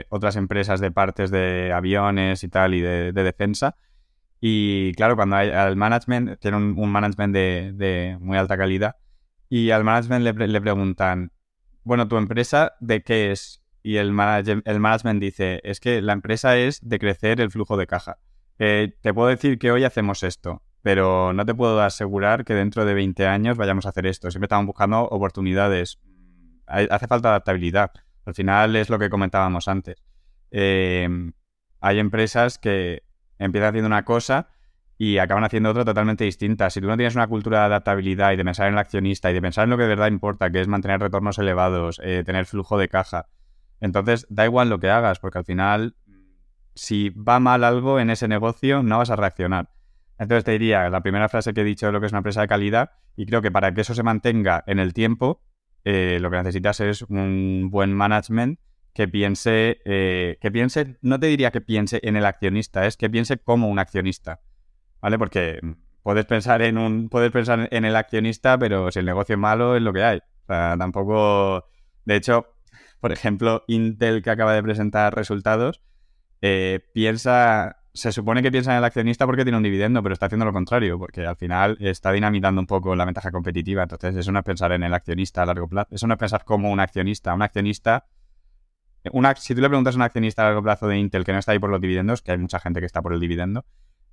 otras empresas de partes de aviones y tal y de, defensa. Y claro, cuando hay al management, tiene un, management de muy alta calidad, y al management le, preguntan, bueno, ¿tu empresa de qué es? Y el, el management dice, es que la empresa es de crecer el flujo de caja. Eh, te puedo decir que hoy hacemos esto, pero no te puedo asegurar que dentro de 20 años vayamos a hacer esto. Siempre estamos buscando oportunidades. Hace falta adaptabilidad. Al final es lo que comentábamos antes. Eh, hay empresas que empiezan haciendo una cosa y acaban haciendo otra totalmente distinta. Si tú no tienes una cultura de adaptabilidad y de pensar en el accionista y de pensar en lo que de verdad importa, que es mantener retornos elevados, eh, tener flujo de caja, entonces da igual lo que hagas, porque al final, si va mal algo en ese negocio, no vas a reaccionar. Entonces te diría, la primera frase que he dicho de lo que es una empresa de calidad, y creo que para que eso se mantenga en el tiempo, eh, lo que necesitas es un buen management que piense, eh, que piense, no te diría que piense en el accionista, es que piense como un accionista, ¿vale? Porque puedes pensar en un, puedes pensar en el accionista, pero si el negocio es malo es lo que hay. O sea, tampoco, de hecho, por ejemplo, Intel que acaba de presentar resultados, eh, piensa, se supone que piensa en el accionista porque tiene un dividendo, pero está haciendo lo contrario, porque al final está dinamitando un poco la ventaja competitiva. Entonces, eso no es pensar en el accionista a largo plazo, eso no es pensar como un accionista. Un accionista, si tú le preguntas a un accionista a largo plazo de Intel que no está ahí por los dividendos, que hay mucha gente que está por el dividendo,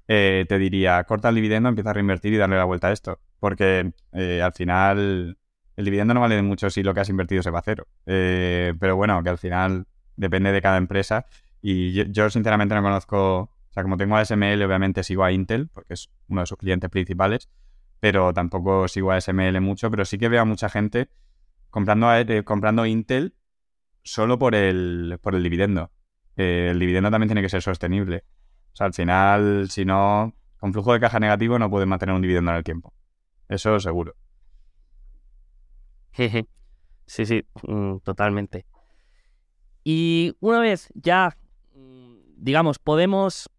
eh, te diría, corta el dividendo, empieza a reinvertir y darle la vuelta a esto. Porque eh, al final el dividendo no vale mucho si lo que has invertido se va a cero. Eh, pero bueno, que al final depende de cada empresa. Y yo, sinceramente no conozco, o sea, como tengo a SML, obviamente sigo a Intel, porque es uno de sus clientes principales, pero tampoco sigo a SML mucho, pero sí que veo a mucha gente comprando, comprando Intel solo por el, por el dividendo. el dividendo también tiene que ser sostenible. Sea, al final, si no, con flujo de caja negativo no puedes mantener un dividendo en el tiempo. Eso seguro. (laughs) Sí, sí, mm, totalmente. Y una vez ya, mm, digamos, podemos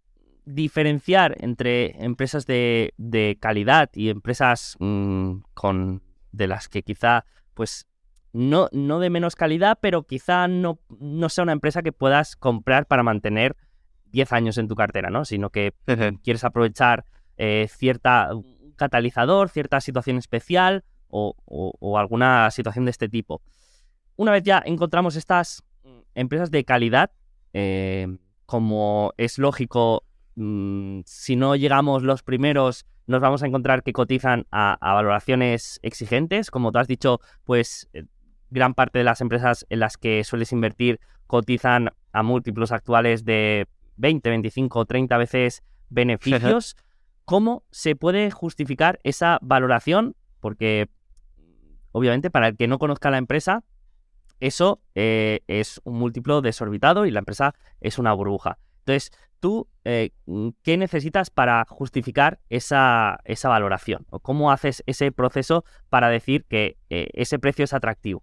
diferenciar entre empresas de, calidad y empresas mm, con de las que quizá, pues, no, no de menos calidad, pero quizá no, no sea una empresa que puedas comprar para mantener 10 años en tu cartera, ¿no? Sino que quieres aprovechar eh, cierta catalizador, cierta situación especial o, alguna situación de este tipo. Una vez ya encontramos estas empresas de calidad, eh, como es lógico, mm, si no llegamos los primeros, nos vamos a encontrar que cotizan a, a, valoraciones exigentes. Como tú has dicho, pues eh, gran parte de las empresas en las que sueles invertir cotizan a múltiplos actuales de 20, 25 o 30 veces beneficios. (laughs) ¿Cómo se puede justificar esa valoración? Porque, obviamente, para el que no conozca la empresa, eso eh, es un múltiplo desorbitado y la empresa es una burbuja. Entonces, tú, eh, ¿qué necesitas para justificar esa, esa, valoración? ¿O cómo haces ese proceso para decir que eh, ese precio es atractivo?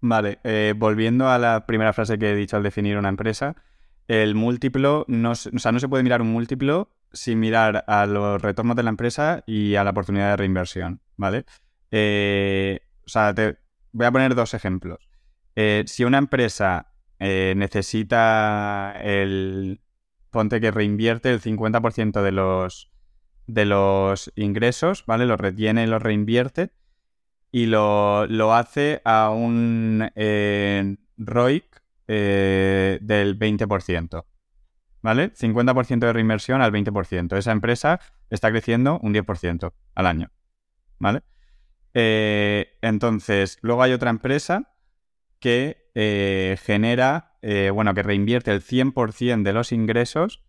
Vale, volviendo a la primera frase que he dicho al definir una empresa, el múltiplo, no, o sea, no se puede mirar un múltiplo sin mirar a los retornos de la empresa y a la oportunidad de reinversión, ¿vale? Eh, o sea, te voy a poner dos ejemplos. Eh, si una empresa eh, necesita el... Ponte que reinvierte el 50% de los, de los ingresos, ¿vale? Los retiene y los reinvierte y lo, lo hace a un ROIC eh, del 20%. ¿Vale? 50% de reinversión al 20%. Esa empresa está creciendo un 10% al año. ¿Vale? Eh, entonces, luego hay otra empresa que eh, genera, bueno, que reinvierte el 100% de los ingresos,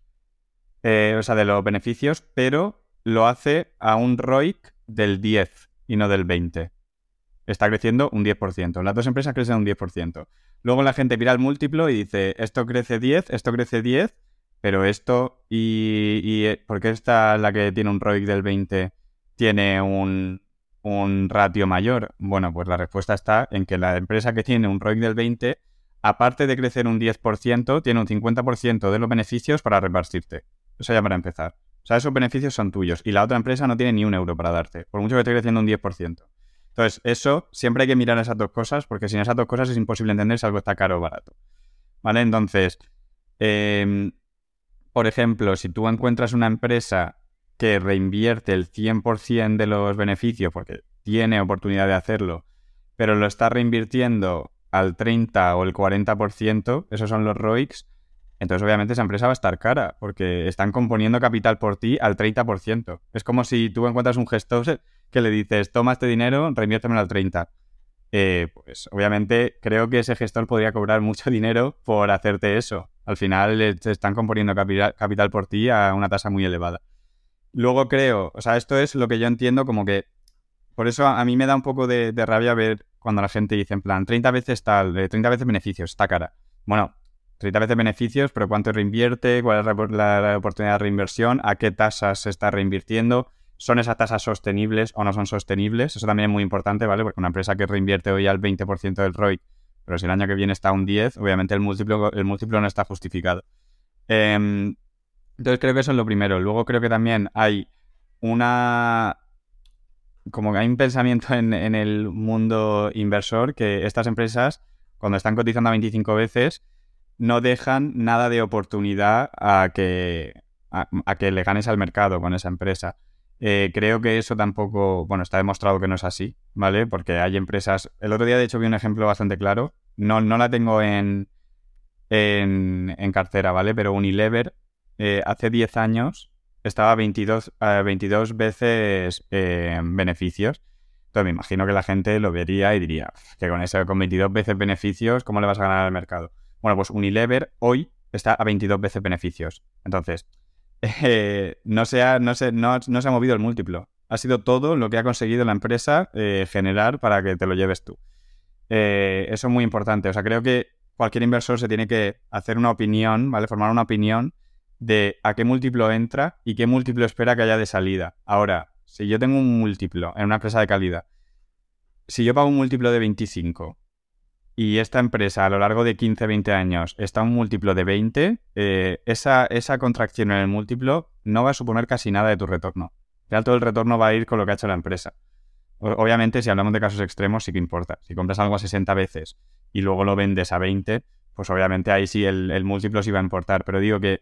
o sea, de los beneficios, pero lo hace a un ROIC del 10 y no del 20. Está creciendo un 10%. Las dos empresas crecen un 10%. Luego la gente mira el múltiplo y dice, esto crece 10, esto crece 10, pero esto y, y eh, ¿por qué esta, la que tiene un ROIC del 20, tiene un, un ratio mayor? Bueno, pues la respuesta está en que la empresa que tiene un ROIC del 20, aparte de crecer un 10%, tiene un 50% de los beneficios para repartirte. Eso ya para empezar. O sea, esos beneficios son tuyos y la otra empresa no tiene ni un euro para darte, por mucho que esté creciendo un 10%. Entonces, eso siempre hay que mirar esas dos cosas, porque sin esas dos cosas es imposible entender si algo está caro o barato. ¿Vale? Entonces, em, por ejemplo, si tú encuentras una empresa que reinvierte el 100% de los beneficios, porque tiene oportunidad de hacerlo, pero lo está reinvirtiendo al 30 o el 40%, esos son los ROICs, entonces obviamente esa empresa va a estar cara, porque están componiendo capital por ti al 30%. Es como si tú encuentras un gestor que le dices, toma este dinero, reinviértemelo al 30. Eh, pues obviamente creo que ese gestor podría cobrar mucho (laughs) dinero por hacerte eso. Al final te están componiendo capital, por ti a una tasa muy elevada. Luego creo, o sea, esto es lo que yo entiendo como que... Por eso a, mí me da un poco de, rabia ver cuando la gente dice en plan, 30 veces tal, 30 veces beneficios, está cara. Bueno, 30 veces beneficios, pero ¿cuánto reinvierte? ¿Cuál es la oportunidad de reinversión? ¿A qué tasas se está reinvirtiendo? ¿Son esas tasas sostenibles o no son sostenibles? Eso también es muy importante, ¿vale? Porque una empresa que reinvierte hoy al 20% del ROI Pero si el año que viene está a un 10, obviamente el múltiplo, el múltiplo no está justificado. Em, entonces creo que eso es lo primero. Luego creo que también hay una... Como que hay un pensamiento en, el mundo inversor que estas empresas, cuando están cotizando a 25 veces, no dejan nada de oportunidad a que, a que le ganes al mercado con esa empresa. Eh, creo que eso tampoco, bueno, está demostrado que no es así, ¿vale? Porque hay empresas. El otro día, de hecho, vi un ejemplo bastante claro. No, no la tengo en, en, cartera, ¿vale? Pero Unilever eh, hace 10 años estaba a 22, 22 veces eh, beneficios. Entonces me imagino que la gente lo vería y diría que con eso, con 22 veces beneficios, ¿cómo le vas a ganar al mercado? Bueno, pues Unilever hoy está a 22 veces beneficios. Entonces, (laughs) eh, no, se ha, no, se, no, se ha movido el múltiplo. Ha sido todo lo que ha conseguido la empresa eh, generar para que te lo lleves tú. Eh, eso es muy importante. O sea, creo que cualquier inversor se tiene que hacer una opinión, ¿vale? Formar una opinión de a qué múltiplo entra y qué múltiplo espera que haya de salida. Ahora, si yo tengo un múltiplo en una empresa de calidad, si yo pago un múltiplo de 25 y esta empresa a lo largo de 15, 20 años está un múltiplo de 20, eh, esa, esa contracción en el múltiplo no va a suponer casi nada de tu retorno. Ya todo el retorno va a ir con lo que ha hecho la empresa. Obviamente, si hablamos de casos extremos, sí que importa. Si compras algo a 60 veces y luego lo vendes a 20, pues obviamente ahí sí el, múltiplo sí va a importar. Pero digo que,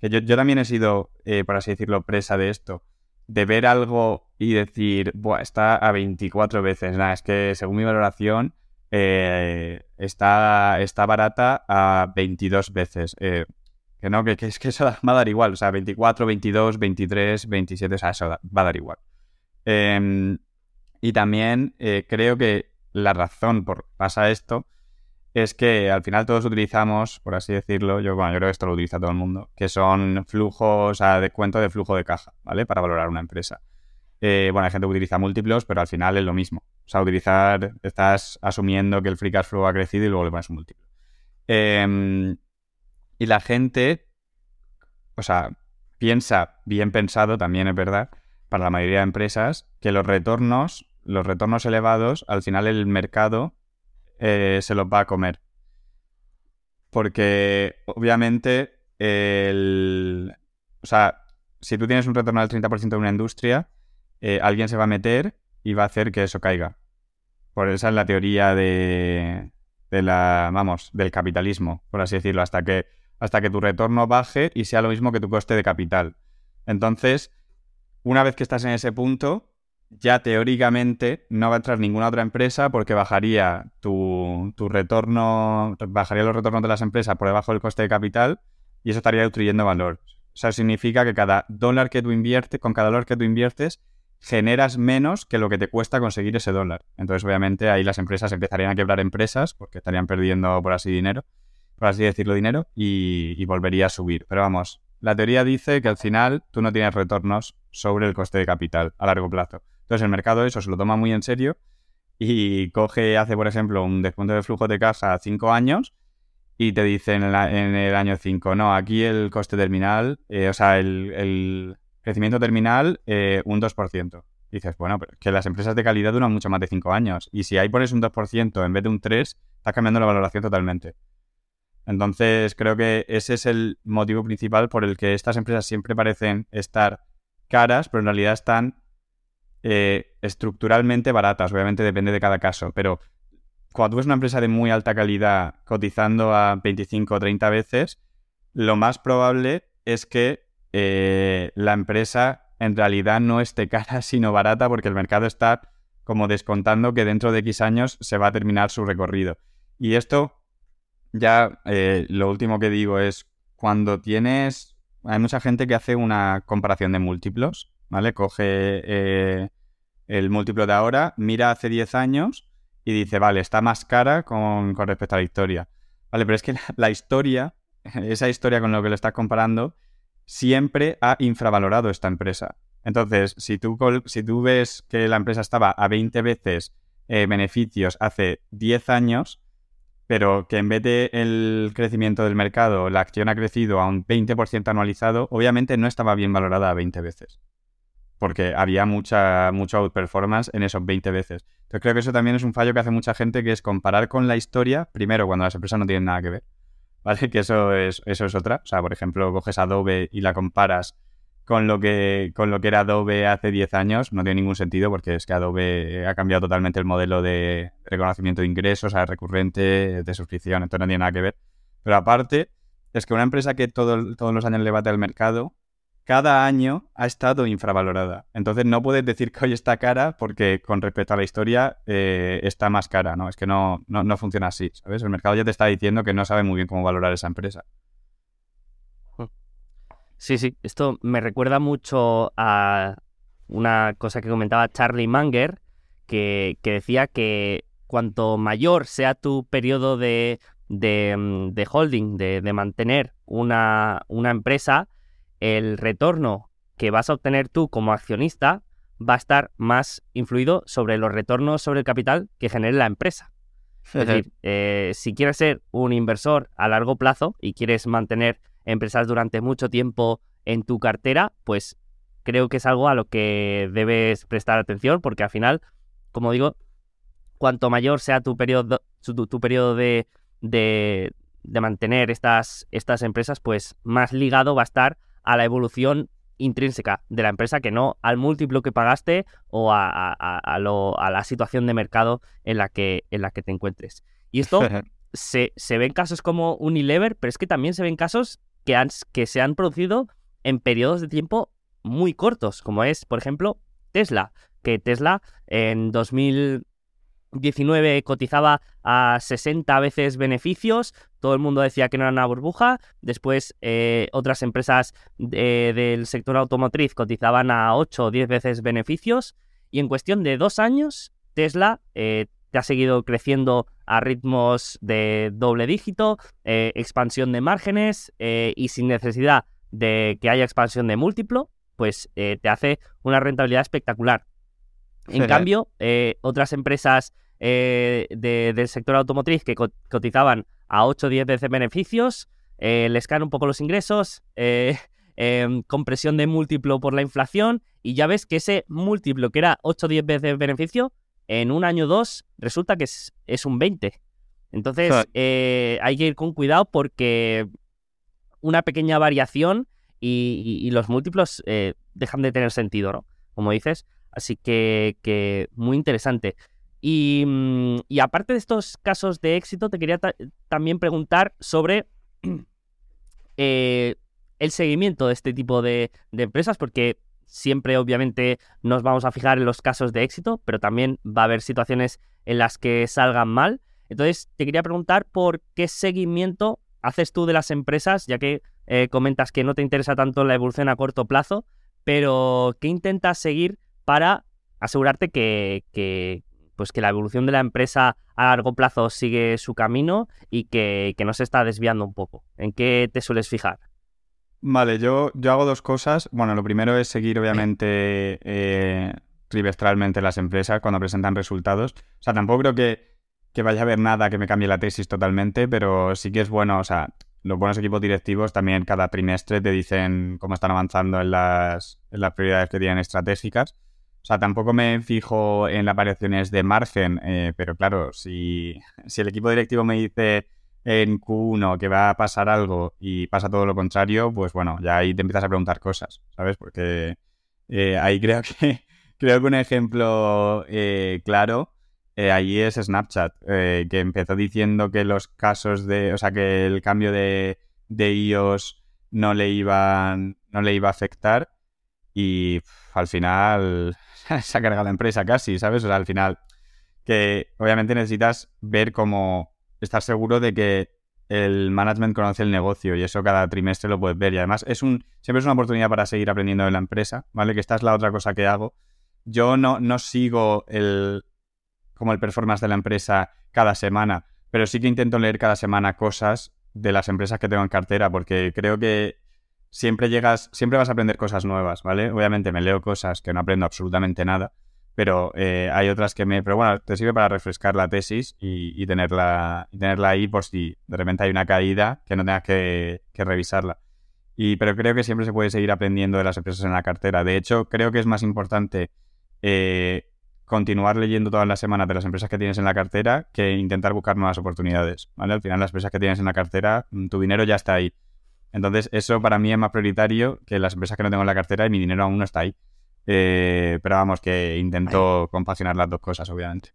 yo, también he sido, eh, por así decirlo, presa de esto. De ver algo y decir, Buah, está a 24 veces. Nada, es que según mi valoración, eh, está, está barata a 22 veces. Eh, que no, que, es que eso (laughs) va a dar igual. O sea, 24, 22, 23, 27, o sea, eso va a dar igual. Em, y también eh, creo que la razón por pasa esto es que al final todos utilizamos, por así decirlo, yo, bueno, yo creo que esto lo utiliza todo el mundo, que son flujos, o de cuento de flujo de caja, ¿vale? Para valorar una empresa. bueno, hay gente que utiliza múltiplos, pero al final es lo mismo. O sea, utilizar, estás asumiendo que el free cash flow ha crecido y luego le pones un múltiplo. Em, y la gente, o sea, piensa bien pensado, también es verdad, para la mayoría de empresas, que los retornos, los retornos elevados, al final el mercado eh, se los va a comer. Porque obviamente el... O sea, si tú tienes un retorno del 30% de una industria, eh, alguien se va a meter y va a hacer que eso caiga. Por esa es la teoría de, de la, vamos, del capitalismo, por así decirlo, hasta que, hasta que tu retorno baje y sea lo mismo que tu coste de capital. Entonces, una vez que estás en ese punto, ya teóricamente no va a entrar ninguna otra empresa porque bajaría tu, tu retorno, bajaría los retornos de las empresas por debajo del coste de capital y eso estaría destruyendo valor. O sea, significa que cada dólar que tú inviertes, con cada dólar que tú inviertes, generas menos que lo que te cuesta conseguir ese dólar. Entonces, obviamente, ahí las empresas empezarían a quebrar empresas porque estarían perdiendo, por así dinero, por así decirlo, dinero y, volvería a subir. Pero vamos, la teoría dice que al final tú no tienes retornos sobre el coste de capital a largo plazo. Entonces, el mercado eso se lo toma muy en serio y coge, hace, por ejemplo, un descuento de flujo de casa a cinco años y te dice en el, año 5, no, aquí el coste terminal, eh, o sea, el Crecimiento terminal, eh, un 2%. dices, bueno, pero que las empresas de calidad duran mucho más de 5 años. Y si ahí pones un 2% en vez de un 3%, está cambiando la valoración totalmente. Entonces, creo que ese es el motivo principal por el que estas empresas siempre parecen estar caras, pero en realidad están eh, estructuralmente baratas. Obviamente depende de cada caso, pero cuando tú ves una empresa de muy alta calidad cotizando a 25 o 30 veces, lo más probable es que eh, la empresa en realidad no esté cara (laughs) sino barata porque el mercado está como descontando que dentro de X años se va a terminar su recorrido. Y esto ya eh, lo último que digo es cuando tienes... Hay mucha gente que hace una comparación de múltiplos, ¿vale? Coge eh, el múltiplo de ahora, mira hace 10 años y dice, vale, está más cara con, respecto a la historia. Vale, pero es que la historia, (laughs) esa historia con lo que lo estás comparando, siempre ha infravalorado esta empresa. Entonces, si tú, si tú ves que la empresa estaba a 20 veces eh, beneficios hace 10 años, pero que en vez de el crecimiento del mercado, la acción ha crecido a un 20% anualizado, obviamente no estaba bien valorada a 20 veces. porque había mucha, mucho outperformance en esos 20 veces. Entonces creo que eso también es un fallo que hace mucha gente, que es comparar con la historia, primero cuando las empresas no tienen nada que ver, ¿vale? (laughs) Que eso es, eso es otra. O sea, por ejemplo, coges Adobe y la comparas con lo que, con lo que era Adobe hace 10 años, no tiene ningún sentido porque es que Adobe ha cambiado totalmente el modelo de reconocimiento de ingresos a recurrente, de suscripción, entonces no tiene nada que ver. Pero aparte, es que una empresa que todos los años le bate al mercado, cada año ha estado infravalorada. Entonces no puedes decir que hoy está cara porque con respecto a la historia eh, está más cara, ¿no? Es que no, no, funciona así, ¿sabes? El mercado ya te está diciendo que no sabe muy bien cómo valorar esa empresa. Sí, sí, esto me recuerda mucho a una cosa que comentaba Charlie Munger, que, decía que cuanto mayor sea tu periodo de, de, mm, holding, de, de mantener una, una empresa, el retorno que vas a obtener tú como accionista va a estar más influido sobre los retornos sobre el capital que genere la empresa. Es decir, eh, si quieres ser un inversor a largo plazo y quieres mantener empresas durante mucho tiempo en tu cartera, pues creo que es algo a lo que debes prestar atención porque al final, como digo, cuanto mayor sea tu periodo, tu, periodo de, de, mantener estas, estas empresas, pues más ligado va a estar a la evolución intrínseca de la empresa que no al múltiplo que pagaste o a, la situación de mercado en la que, en la que te encuentres. Y esto (laughs) se, se, ve en casos como Unilever, pero es que también se ven casos que, han, que se han producido en periodos de tiempo muy cortos, como es, por ejemplo, Tesla, que Tesla en 2000 19 cotizaba a 60 veces beneficios, todo el mundo decía que no era una burbuja, después eh, otras empresas del sector automotriz cotizaban a 8 o 10 veces beneficios y en cuestión de dos años Tesla eh, te ha seguido creciendo a ritmos de doble dígito, eh, expansión de márgenes y sin necesidad de que haya expansión de múltiplo, pues te hace una rentabilidad espectacalar. En cambio, otras empresas eh, del sector automotriz que cotizaban a 8 o 10 veces beneficios, eh, les caen un poco los ingresos, eh, (laughs) em, compresión de múltiplo por la inflación, y ya ves que ese múltiplo que era 8 o 10 veces beneficio, en un año o dos resulta que es, un 20. Entonces hay que ir con cuidado porque una pequeña variación y, los múltiplos dejan de tener sentido, ¿no? Como dices. Así que, que muy interesante. Mm, y, aparte de estos casos de éxito, te quería también preguntar sobre (clears throat) eh, el seguimiento de este tipo de, empresas, porque siempre obviamente nos vamos a fijar en los casos de éxito, pero también va a haber situaciones en las que salgan mal. Entonces, te quería preguntar por qué seguimiento haces tú de las empresas, ya que eh, comentas que no te interesa tanto la evolución a corto plazo, pero ¿qué intentas seguir para asegurarte que, pues que la evolución de la empresa a largo plazo sigue su camino y que, no se está desviando un poco. ¿En qué te sueles fijar? Vale, yo, yo hago dos cosas. Bueno, lo primero es seguir, obviamente, eh, trimestralmente las empresas cuando presentan resultados. O sea, tampoco creo que, que vaya a haber nada que me cambie la tesis totalmente, pero sí que es bueno, o sea, los buenos equipos directivos también cada trimestre te dicen cómo están avanzando en las, en las prioridades que tienen estratégicas. O sea, tampoco me fijo en las variaciones de margen, eh, pero claro, si, si el equipo directivo me dice en Q1 que va a pasar algo y pasa todo lo contrario, pues bueno, ya ahí te empiezas a preguntar cosas, ¿sabes? Porque eh, ahí creo que (laughs) creo que un ejemplo eh, claro ahí es Snapchat, que empezó diciendo que los casos de, o sea, que el cambio de, de iOS no le iban, no le iba a afectar y al final (laughs) se ha cargado la empresa casi, ¿sabes? O sea, al final, que obviamente necesitas ver cómo estar seguro de que el management conoce el negocio y eso cada trimestre lo puedes ver. Y además es un, siempre es una oportunidad para seguir aprendiendo de la empresa, ¿vale? Que esta es la otra cosa que hago. Yo no, no sigo el, como el performance de la empresa cada semana, pero sí que intento leer cada semana cosas de las empresas que tengo en cartera, porque creo que siempre llegas, siempre vas a aprender cosas nuevas, ¿vale? Obviamente me leo cosas que no aprendo absolutamente nada, pero eh, hay otras que me... Pero bueno, te sirve para refrescar la tesis y, tenerla, tenerla ahí por si de repente hay una caída que no tengas que, revisarla. Y, pero creo que siempre se puede seguir aprendiendo de las empresas en la cartera. De hecho, creo que es más importante eh, continuar leyendo todas las semanas de las empresas que tienes en la cartera que intentar buscar nuevas oportunidades. ¿vale? Al final, las empresas que tienes en la cartera, mm, tu dinero ya está ahí. Entonces, eso para mí es más prioritario que las empresas que no tengo en la cartera y mi dinero aún no está ahí. Eh, pero vamos, que intento compaginar las dos cosas, obviamente.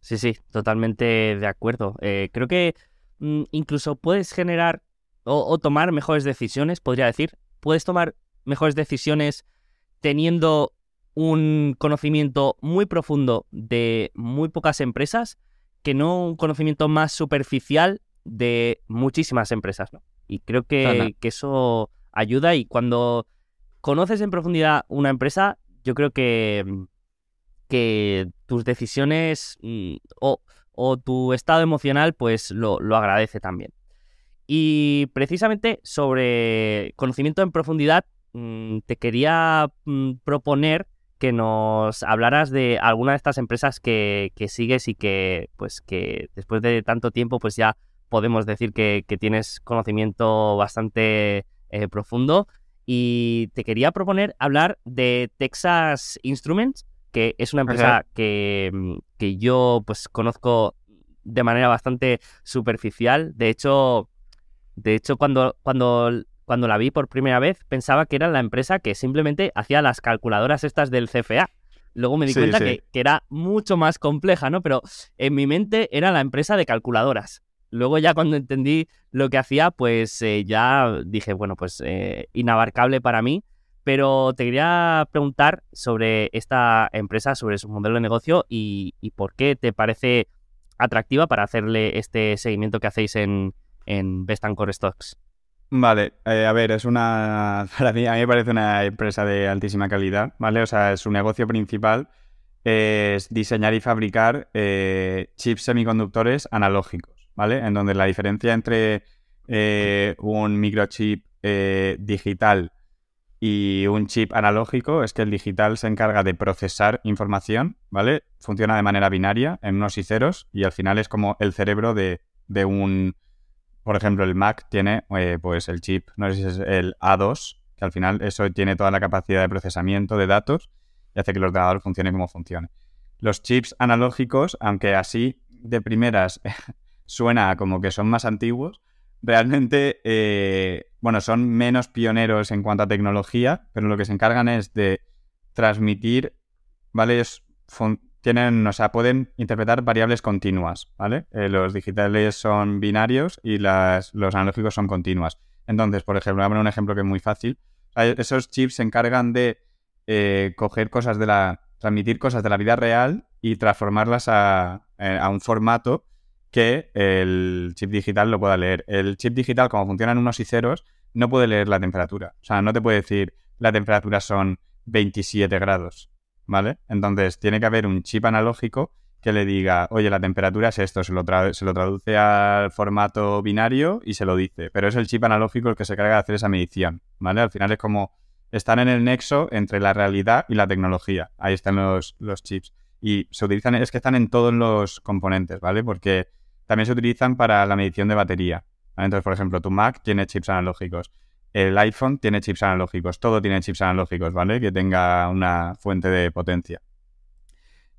Sí, sí, totalmente de acuerdo. Eh, creo que mm, incluso puedes generar o, tomar mejores decisiones, podría decir. Puedes tomar mejores decisiones teniendo un conocimiento muy profundo de muy pocas empresas que no un conocimiento más superficial de muchísimas empresas, ¿no? Y creo que, que eso ayuda y cuando conoces en profundidad una empresa, yo creo que, que tus decisiones mm, o, o, tu estado emocional pues lo, lo, agradece también. Y precisamente sobre conocimiento en profundidad, mm, te quería mm, proponer que nos hablaras de alguna de estas empresas que, que, sigues y que, pues, que después de tanto tiempo, pues ya podemos decir que, que tienes conocimiento bastante eh, profundo. Y te quería proponer hablar de Texas Instruments, que es una empresa que, que, yo pues conozco de manera bastante superficial. De hecho, de hecho cuando, cuando, cuando la vi por primera vez pensaba que era la empresa que simplemente hacía las calculadoras estas del CFA. Luego me di cuenta Que, que, era mucho más compleja, ¿no? Pero en mi mente era la empresa de calculadoras. Luego ya cuando entendí lo que hacía, pues eh, ya dije, bueno, pues eh, inabarcable para mí. Pero te quería preguntar sobre esta empresa, sobre su modelo de negocio y, por qué te parece atractiva para hacerle este seguimiento que hacéis en, en Best Core Stocks. Vale, eh, a ver, es una. (laughs) Para mí, a mí me parece una empresa de altísima calidad, ¿vale? O sea, su negocio principal es diseñar y fabricar chips semiconductores analógicos. ¿Vale? En donde la diferencia entre eh, un microchip eh, digital y un chip analógico es que el digital se encarga de procesar información, ¿vale? Funciona de manera binaria, en unos y ceros, y al final es como el cerebro de, un... Por ejemplo, el Mac tiene eh, pues el chip, no sé si es el A2, que al final eso tiene toda la capacidad de procesamiento de datos y hace que el ordenador funcione como funcione. Los chips analógicos, aunque así de primeras (laughs) suena como que son más antiguos, realmente, eh, bueno, son menos pioneros en cuanto a tecnología, pero lo que se encargan es de transmitir, ¿vale? tienen, o sea, pueden interpretar variables continuas, ¿vale? Eh, los digitales son binarios y los analógicos son continuas. Entonces, por ejemplo, voy a poner un ejemplo que es muy fácil. Esos chips se encargan de eh, coger cosas de la, transmitir cosas de la vida real y transformarlas a, a un formato que el chip digital lo pueda leer. El chip digital, como funciona en unos y ceros, no puede leer la temperatura. O sea, no te puede decir la temperatura son 27 grados, ¿vale? Entonces, tiene que haber un chip analógico que le diga, oye, la temperatura es esto, se lo, traduce al formato binario y se lo dice. Pero es el chip analógico el que se carga de hacer esa medición, ¿vale? Al final es como están en el nexo entre la realidad y la tecnología. Ahí están los chips. Y se utilizan, es que están en todos los componentes, ¿vale? Porque también se utilizan para la medición de batería. Entonces, por ejemplo, tu Mac tiene chips analógicos. El iPhone tiene chips analógicos. Todo tiene chips analógicos, ¿vale? Que tenga una fuente de potencia.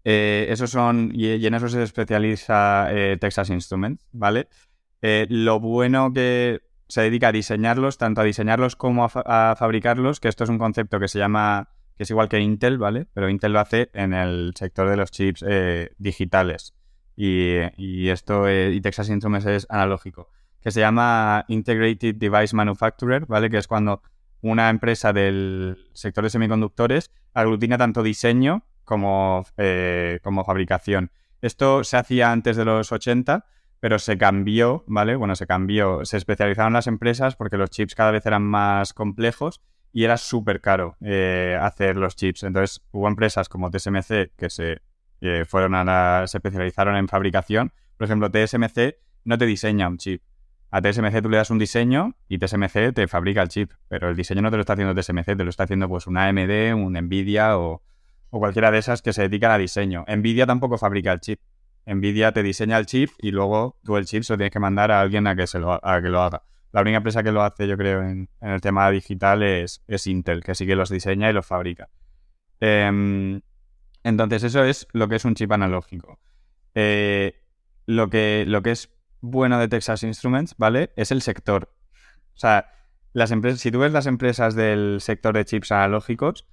Eh, esos son, y, en eso se especializa eh, Texas Instruments, ¿vale? Eh, lo bueno que se dedica a diseñarlos, tanto a diseñarlos como a, fabricarlos, que esto es un concepto que se llama, que es igual que Intel, ¿vale? Pero Intel lo hace en el sector de los chips digitales y, esto y Texas Instruments es analógico, que se llama Integrated Device Manufacturer, ¿vale? Que es cuando una empresa del sector de semiconductores aglutina tanto diseño como, eh, como fabricación. Esto se hacía antes de los 80, pero se cambió, ¿vale? Bueno, se cambió, se especializaron las empresas porque los chips cada vez eran más complejos y era súper caro eh, hacer los chips. Entonces hubo empresas como TSMC que se que fueron a la, se especializaron en fabricación. Por ejemplo, TSMC no te diseña un chip. A TSMC tú le das un diseño y TSMC te fabrica el chip, pero el diseño no te lo está haciendo TSMC, te lo está haciendo pues un AMD, un Nvidia o, cualquiera de esas que se dedican a diseño. Nvidia tampoco fabrica el chip. Nvidia te diseña el chip y luego tú el chip se lo tienes que mandar a alguien a que, se lo, a que lo haga. La única empresa que lo hace, yo creo, en, el tema digital es, es, Intel, que sí que los diseña y los fabrica. Em, entonces, eso es lo que es un chip analógico. Eh, lo, que, lo que es bueno de Texas Instruments, ¿vale? Es el sector. O sea, las empresas, si tú ves las empresas del sector de chips analógicos,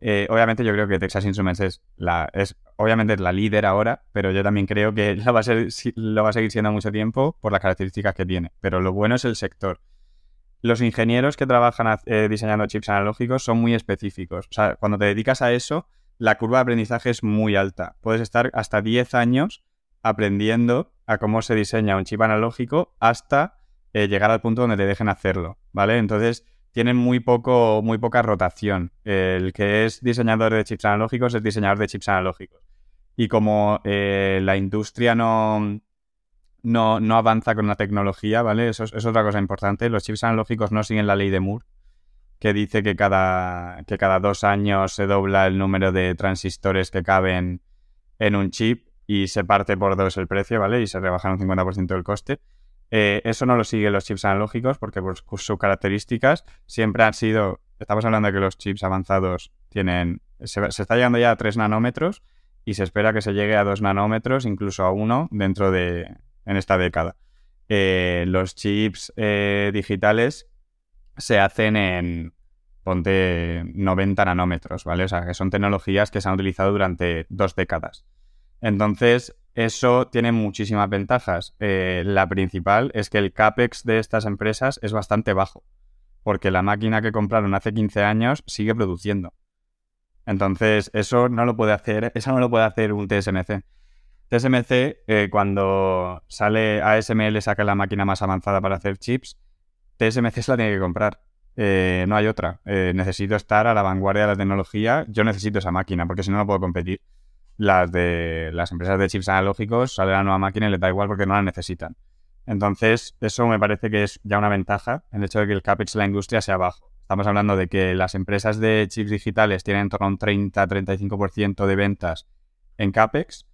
eh, obviamente yo creo que Texas Instruments es la, es obviamente la líder ahora, pero yo también creo que (laughs) lo va, a ser, lo va a seguir siendo mucho tiempo por las características que tiene. Pero lo bueno es el sector. Los ingenieros que trabajan eh, diseñando chips analógicos son muy específicos. O sea, cuando te dedicas a eso, la curva de aprendizaje es muy alta. Puedes estar hasta 10 años aprendiendo a cómo se diseña un chip analógico hasta eh, llegar al punto donde te dejen hacerlo, ¿vale? Entonces tienen muy poco, muy poca rotación. el que es diseñador de chips analógicos es diseñador de chips analógicos. Y como eh, la industria no, no, no, avanza con la tecnología, ¿vale? Eso es, otra cosa importante. Los chips analógicos no siguen la ley de Moore, que dice que cada, que cada dos años se dobla el número de transistores que caben en un chip y se parte por dos el precio, ¿vale? Y se rebaja un 50% el coste. Eh, eso no lo siguen los chips analógicos porque por sus características siempre han sido, estamos hablando de que los chips avanzados tienen, se, está llegando ya a 3 nanómetros y se espera que se llegue a 2 nanómetros, incluso a 1 dentro de, en esta década. Eh, los chips eh, digitales se hacen en, ponte 90 nanómetros, ¿vale? O sea, que son tecnologías que se han utilizado durante dos décadas. Entonces, eso tiene muchísimas ventajas. Eh, la principal es que el CAPEX de estas empresas es bastante bajo, porque la máquina que compraron hace 15 años sigue produciendo. Entonces, eso no lo puede hacer, eso no lo puede hacer un TSMC. TSMC, eh, cuando sale ASML, saca la máquina más avanzada para hacer chips, TSMC se la tiene que comprar. Eh, no hay otra. necesito estar a la vanguardia de la tecnología. Yo necesito esa máquina, porque si no, no puedo competir las de las empresas de chips analógicos sale la nueva máquina y les da igual porque no la necesitan. Entonces, eso me parece que es ya una ventaja, el hecho de que el CAPEX de la industria sea bajo. Estamos hablando de que las empresas de chips digitales tienen en torno a un 30-35% de ventas en CAPEX,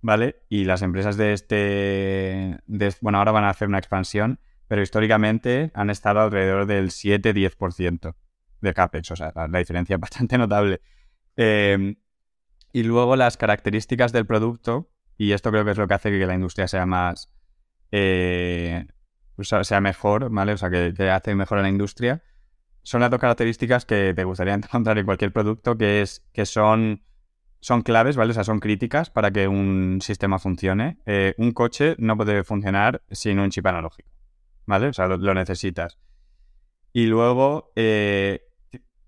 ¿vale? Y las empresas de este, Bueno, ahora van a hacer una expansión, pero históricamente han estado alrededor del 7-10% de CAPEX, o sea, la, diferencia es bastante notable. Eh, y luego las características del producto, y esto creo que es lo que hace que la industria sea más. Eh, sea mejor, ¿vale? O sea, que, hace mejor a la industria. Son las dos características que te gustaría (laughs) encontrar en cualquier producto, que es que son, son claves, ¿vale? O sea, son críticas para que un sistema funcione. Eh, un coche no puede funcionar sin un chip analógico, ¿vale? O sea, lo, necesitas. Y luego, eh,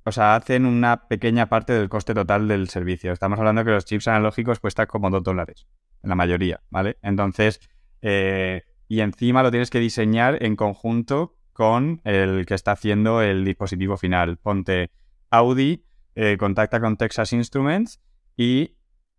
o sea, hacen una pequeña parte del coste total del servicio. Estamos hablando que los chips analógicos cuestan como 2 dólares, en la mayoría, ¿vale? Entonces, eh, y encima lo tienes que diseñar en conjunto con el que está haciendo el dispositivo final. Ponte Audi, eh, contacta con Texas Instruments y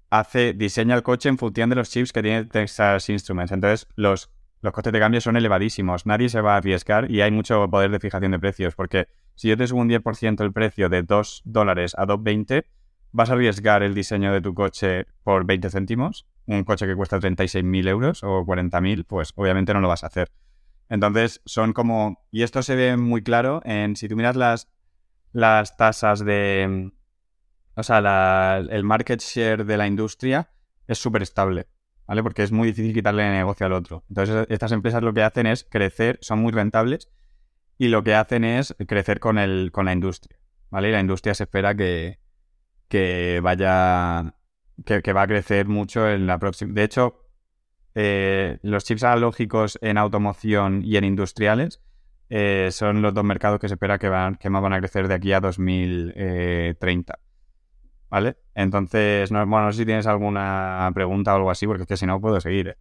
hace, diseña el coche en función de los chips que tiene Texas Instruments. Entonces, los, los costes de cambio son elevadísimos. Nadie se va a arriesgar y hay mucho poder de fijación de precios porque si yo te subo un 10% el precio de 2 dólares a 2,20, ¿vas a arriesgar el diseño de tu coche por 20 céntimos? Un coche que cuesta 36.000 euros o 40.000, pues obviamente no lo vas a hacer. Entonces, son como... Y esto se ve muy claro en... Si tú miras las, las tasas de... O sea, el market share de la industria es súper estable, ¿vale? Porque es muy difícil quitarle negocio al otro. Entonces, estas empresas lo que hacen es crecer, son muy rentables y lo que hacen es crecer con, el, con la industria, ¿vale? Y la industria se espera que, que vaya, que, va a crecer mucho en la próxima... De hecho, eh, los chips analógicos en automoción y en industriales eh, son los dos mercados que se espera que, van, que más van a crecer de aquí a 2030. ¿Vale? Entonces, no, bueno, no sé si tienes alguna pregunta o algo así, porque es que si no puedo seguir. ¿eh?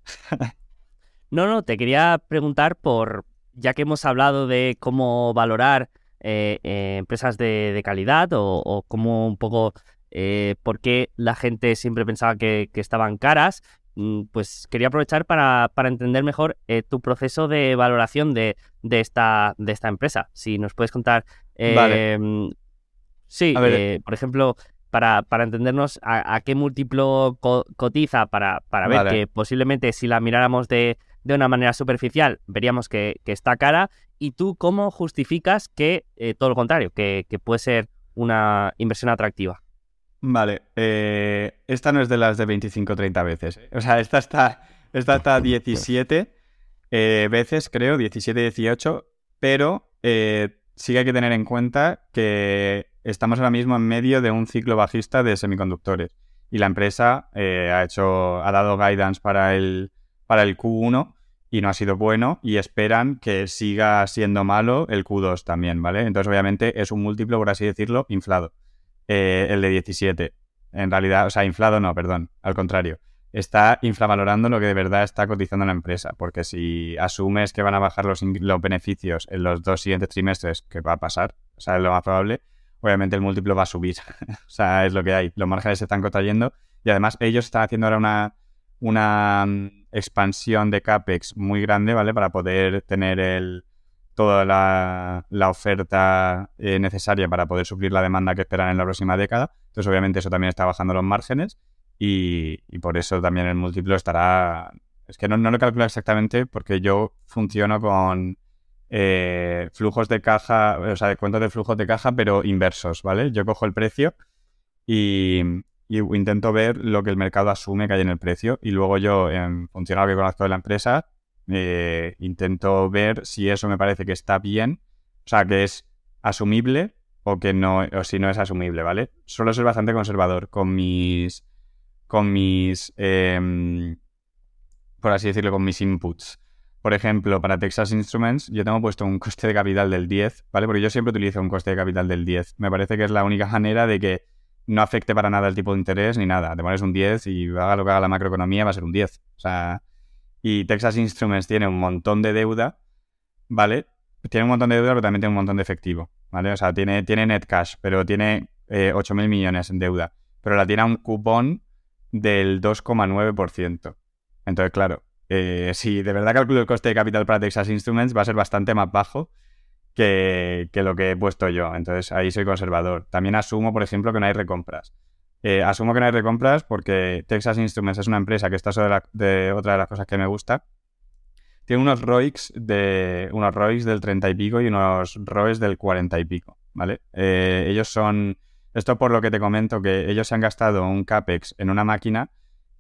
no, no, te quería preguntar por, ya que hemos hablado de cómo valorar eh, eh, empresas de, calidad o, cómo un poco eh, por qué la gente siempre pensaba que, estaban caras, mm, pues quería aprovechar para, entender mejor tu proceso de valoración de, esta, de esta empresa. Si nos puedes contar. Vale. Sí, por ejemplo, para, para entendernos a, qué múltiplo cotiza para, para ver que posiblemente si la miráramos de de una manera superficial veríamos que, está cara ¿Y tú cómo justificas que eh, todo lo contrario, que, puede ser una inversión atractiva? Vale, eh, esta no es de las de 25-30 veces. O sea, esta está, esta está 17 veces, creo, 17-18, pero sí que hay que tener en cuenta que estamos ahora mismo en medio de un ciclo bajista de semiconductores y la empresa eh, ha hecho ha dado guidance para el para el Q1 y no ha sido bueno y esperan que siga siendo malo el Q2 también, ¿vale? Entonces obviamente es un múltiplo, por así decirlo, inflado. Eh, el de 17. En realidad, o sea, inflado no, perdón, al contrario. Está infravalorando lo que de verdad está cotizando la empresa, porque si asumes que van a bajar los, los beneficios en los dos siguientes trimestres, que va a pasar, o sea, es lo más probable, obviamente el múltiplo va a subir. (laughs) o sea, es lo que hay. Los márgenes se están contrayendo y además ellos están haciendo ahora una, una mm, expansión de CAPEX muy grande, ¿vale? Para poder tener el, toda la, oferta eh, necesaria para poder suplir la demanda que esperan en la próxima década. Entonces, obviamente, eso también está bajando los márgenes y, por eso también el múltiplo estará... Es que no, no lo calculo exactamente porque yo funciono con eh, flujos de caja, o sea, de cuentas de flujos de caja, pero inversos, ¿vale? Yo cojo el precio y, intento ver lo que el mercado asume que hay en el precio y luego yo, en función a lo que conozco de la empresa, eh, intento ver si eso me parece que está bien, o sea, que es asumible o que no, o si no es asumible, ¿vale? Suelo ser bastante conservador con mis, con mis, em, por así decirlo, con mis inputs. Por ejemplo, para Texas Instruments yo tengo puesto un coste de capital del 10, ¿vale? Porque yo siempre utilizo un coste de capital del 10. Me parece que es la única manera de que no afecte para nada el tipo de interés ni nada. Te pones un 10 y haga lo que haga la macroeconomía va a ser un 10. O sea, y Texas Instruments tiene un montón de deuda, ¿vale? Tiene un montón de deuda, pero también tiene un montón de efectivo, ¿vale? O sea, tiene, tiene net cash, pero tiene eh, 8.000 millones en deuda. Pero la tiene a un cupón del 2,9%. Entonces, claro, eh, si de verdad calculo el coste de capital para Texas Instruments, va a ser bastante más bajo que, lo que he puesto yo. Entonces ahí soy conservador. También asumo, por ejemplo, que no hay recompras. Eh, asumo que no hay recompras porque Texas Instruments es una empresa que está sobre otra de las cosas que me gusta. Tiene unos ROICs de unos ROICs del 30 y pico y unos ROEs del 40 y pico, ¿vale? Eh, ellos son esto por lo que te comento que ellos se han gastado un capex en una máquina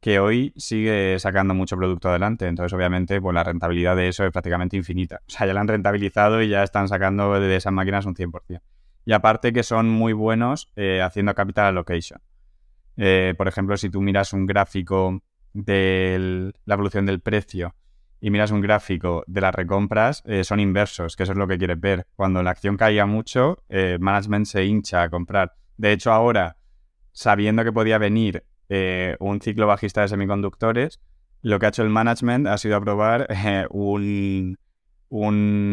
que hoy sigue sacando mucho producto adelante. Entonces, obviamente, pues la rentabilidad de eso es prácticamente infinita. O sea, ya la han rentabilizado y ya están sacando de esas máquinas un 100%. Y aparte que son muy buenos eh, haciendo capital allocation. Eh, por ejemplo, si tú miras un gráfico de la evolución del precio y miras un gráfico de las recompras, eh, son inversos, que eso es lo que quieres ver. Cuando la acción caía mucho, el management se hincha a comprar. De hecho, ahora, sabiendo que podía venir eh, un ciclo bajista de semiconductores, lo que ha hecho el management ha sido aprobar (laughs) eh, un,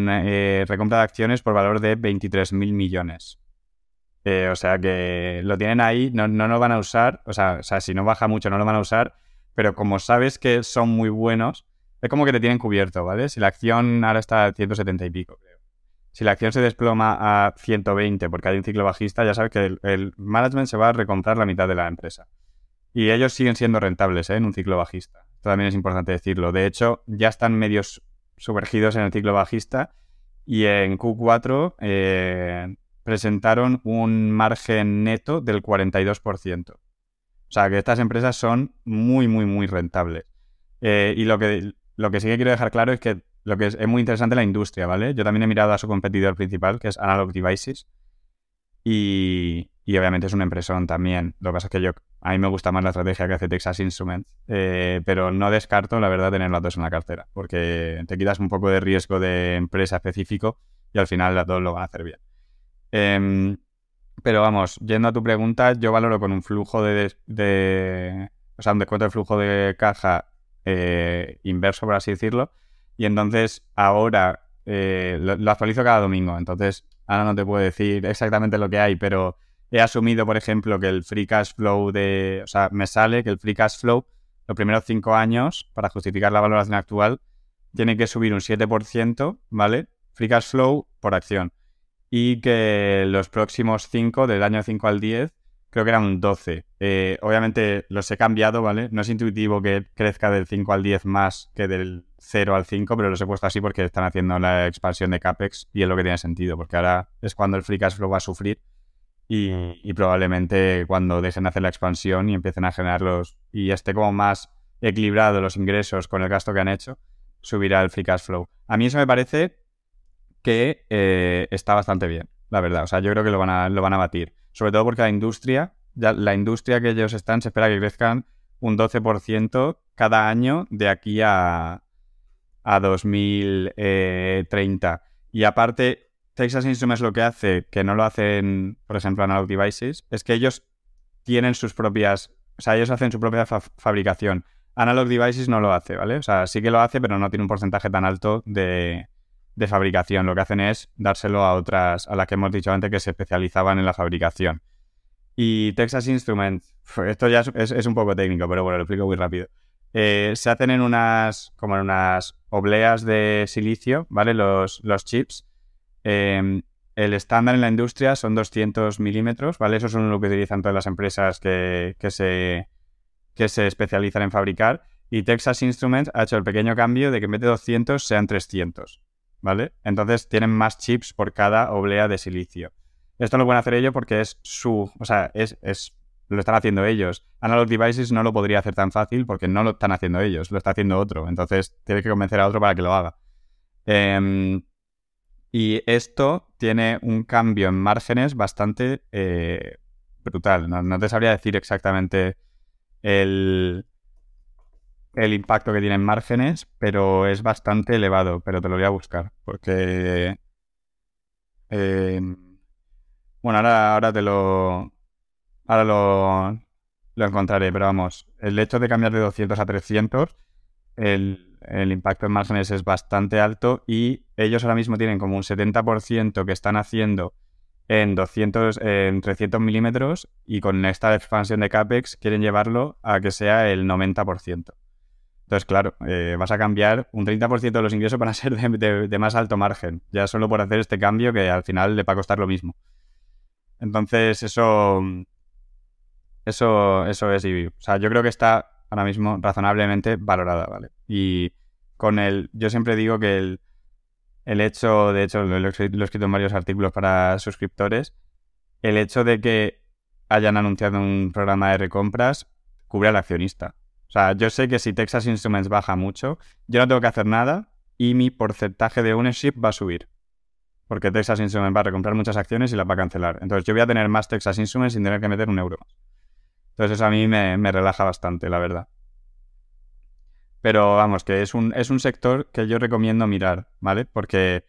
eh, recompra de acciones por valor de 23.000 millones. o sea que lo tienen ahí, no, no lo van a usar, o sea, o sea, si no baja mucho no lo van a usar, pero como sabes que son muy buenos, es como que te tienen cubierto, ¿vale? Si la acción ahora está a 170 y pico, creo. Si la acción se desploma a 120 porque hay un ciclo bajista, ya sabes que el, el management se va a recomprar la mitad de la empresa. Y ellos siguen siendo rentables ¿eh? en un ciclo bajista. Esto también es importante decirlo. De hecho, ya están medios sumergidos en el ciclo bajista y en Q4 eh, presentaron un margen neto del 42%. O sea, que estas empresas son muy, muy, muy rentables. Eh, y lo que, lo que sí que quiero dejar claro es que lo que es, muy interesante la industria, ¿vale? Yo también he mirado a su competidor principal, que es Analog Devices, y, y obviamente es una impresión también. Lo que pasa es que yo, a mí me gusta más la estrategia que hace Texas Instruments, eh, pero no descarto, la verdad, tener las dos en la cartera, porque te quitas un poco de riesgo de empresa específico y al final las dos lo van a hacer bien. Em, pero vamos, yendo a tu pregunta, yo valoro con un flujo de, o sea, un descuento de flujo de caja eh, inverso, por así decirlo, y entonces ahora eh, lo actualizo cada domingo, entonces ahora no te puedo decir exactamente lo que hay, pero he asumido, por ejemplo, que el free cash flow de. O sea, me sale que el free cash flow, los primeros cinco años, para justificar la valoración actual, tiene que subir un 7%, ¿vale? Free cash flow por acción. Y que los próximos cinco, del año 5 al 10, creo que era un 12. Eh, obviamente los he cambiado, ¿vale? No es intuitivo que crezca del 5 al 10 más que del 0 al 5, pero los he puesto así porque están haciendo la expansión de CAPEX y es lo que tiene sentido, porque ahora es cuando el free cash flow va a sufrir y, probablemente cuando dejen de hacer la expansión y empiecen a generarlos y esté como más equilibrado los ingresos con el gasto que han hecho, subirá el free cash flow. A mí eso me parece que eh, está bastante bien, la verdad. O sea, yo creo que lo van a, lo van a batir sobre todo porque la industria, la industria que ellos están, se espera que crezcan un 12% cada año de aquí a, a 2030. Y aparte, Texas Instruments lo que hace, que no lo hacen, por ejemplo, Analog Devices, es que ellos tienen sus propias, o sea, ellos hacen su propia fabricación. Analog Devices no lo hace, ¿vale? O sea, sí que lo hace, pero no tiene un porcentaje tan alto de, de fabricación. Lo que hacen es dárselo a otras, a las que hemos dicho antes que se especializaban en la fabricación. Y Texas Instruments, esto ya es, un poco técnico, pero bueno, lo explico muy rápido. Eh, se hacen en unas, como en unas obleas de silicio, ¿vale? Los, los chips. Em, el estándar en la industria son 200 milímetros, ¿vale? Eso es lo que utilizan todas las empresas que, que, se, que se especializan en fabricar. Y Texas Instruments ha hecho el pequeño cambio de que en vez de 200 sean 300. ¿vale? Entonces tienen más chips por cada oblea de silicio. Esto lo pueden hacer ellos porque es su, o sea, es, es, lo están haciendo ellos. Analog Devices no lo podría hacer tan fácil porque no lo están haciendo ellos, lo está haciendo otro. Entonces tiene que convencer a otro para que lo haga. Em, y esto tiene un cambio en márgenes bastante eh, brutal. no, te sabría decir exactamente el, el impacto que tiene en márgenes, pero es bastante elevado, pero te lo voy a buscar, porque... Em, bueno, ahora, ahora te lo... Ahora lo, lo encontraré, pero vamos, el hecho de cambiar de 200 a 300, el, el impacto en márgenes es bastante alto y ellos ahora mismo tienen como un 70% que están haciendo en 200, en 300 milímetros y con esta expansión de CAPEX quieren llevarlo a que sea el 90%. Entonces, claro, eh, vas a cambiar un 30% de los ingresos van a ser de, más alto margen, ya solo por hacer este cambio que al final le va a costar lo mismo. Entonces, eso, eso, eso es O sea, yo creo que está ahora mismo razonablemente valorada, ¿vale? Y con el, yo siempre digo que el, el hecho, de hecho, lo, he escrito en varios artículos para suscriptores, el hecho de que hayan anunciado un programa de recompras cubre al accionista. O sea, yo sé que si Texas Instruments baja mucho, yo no tengo que hacer nada y mi porcentaje de ownership va a subir. Porque Texas Instruments va a recomprar muchas acciones y las va a cancelar. Entonces yo voy a tener más Texas Instruments sin tener que meter un euro Entonces eso a mí me, relaja bastante, la verdad. Pero vamos, que es un, es un sector que yo recomiendo mirar, ¿vale? Porque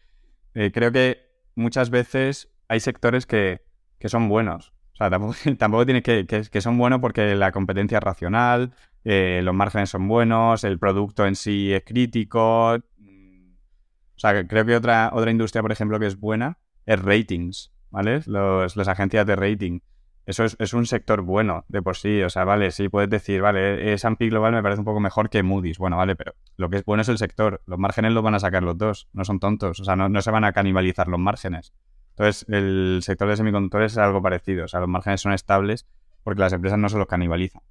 eh, creo que muchas veces hay sectores que, que son buenos. O sea, tampoco, (laughs) tiene que, que, son buenos porque la competencia es racional, eh, los márgenes son buenos, el producto en sí es crítico. O sea, creo que otra, otra industria, por ejemplo, que es buena es ratings, ¿vale? Los, las agencias de rating. Eso es, un sector bueno de por sí. O sea, vale, sí puedes decir, vale, S&P Global me parece un poco mejor que Moody's. Bueno, vale, pero lo que es bueno es el sector. Los márgenes los van a sacar los dos, no son tontos. O sea, no, no se van a canibalizar los márgenes. Entonces, el sector de semiconductores es algo parecido. O sea, los márgenes son estables porque las empresas no se los canibalizan.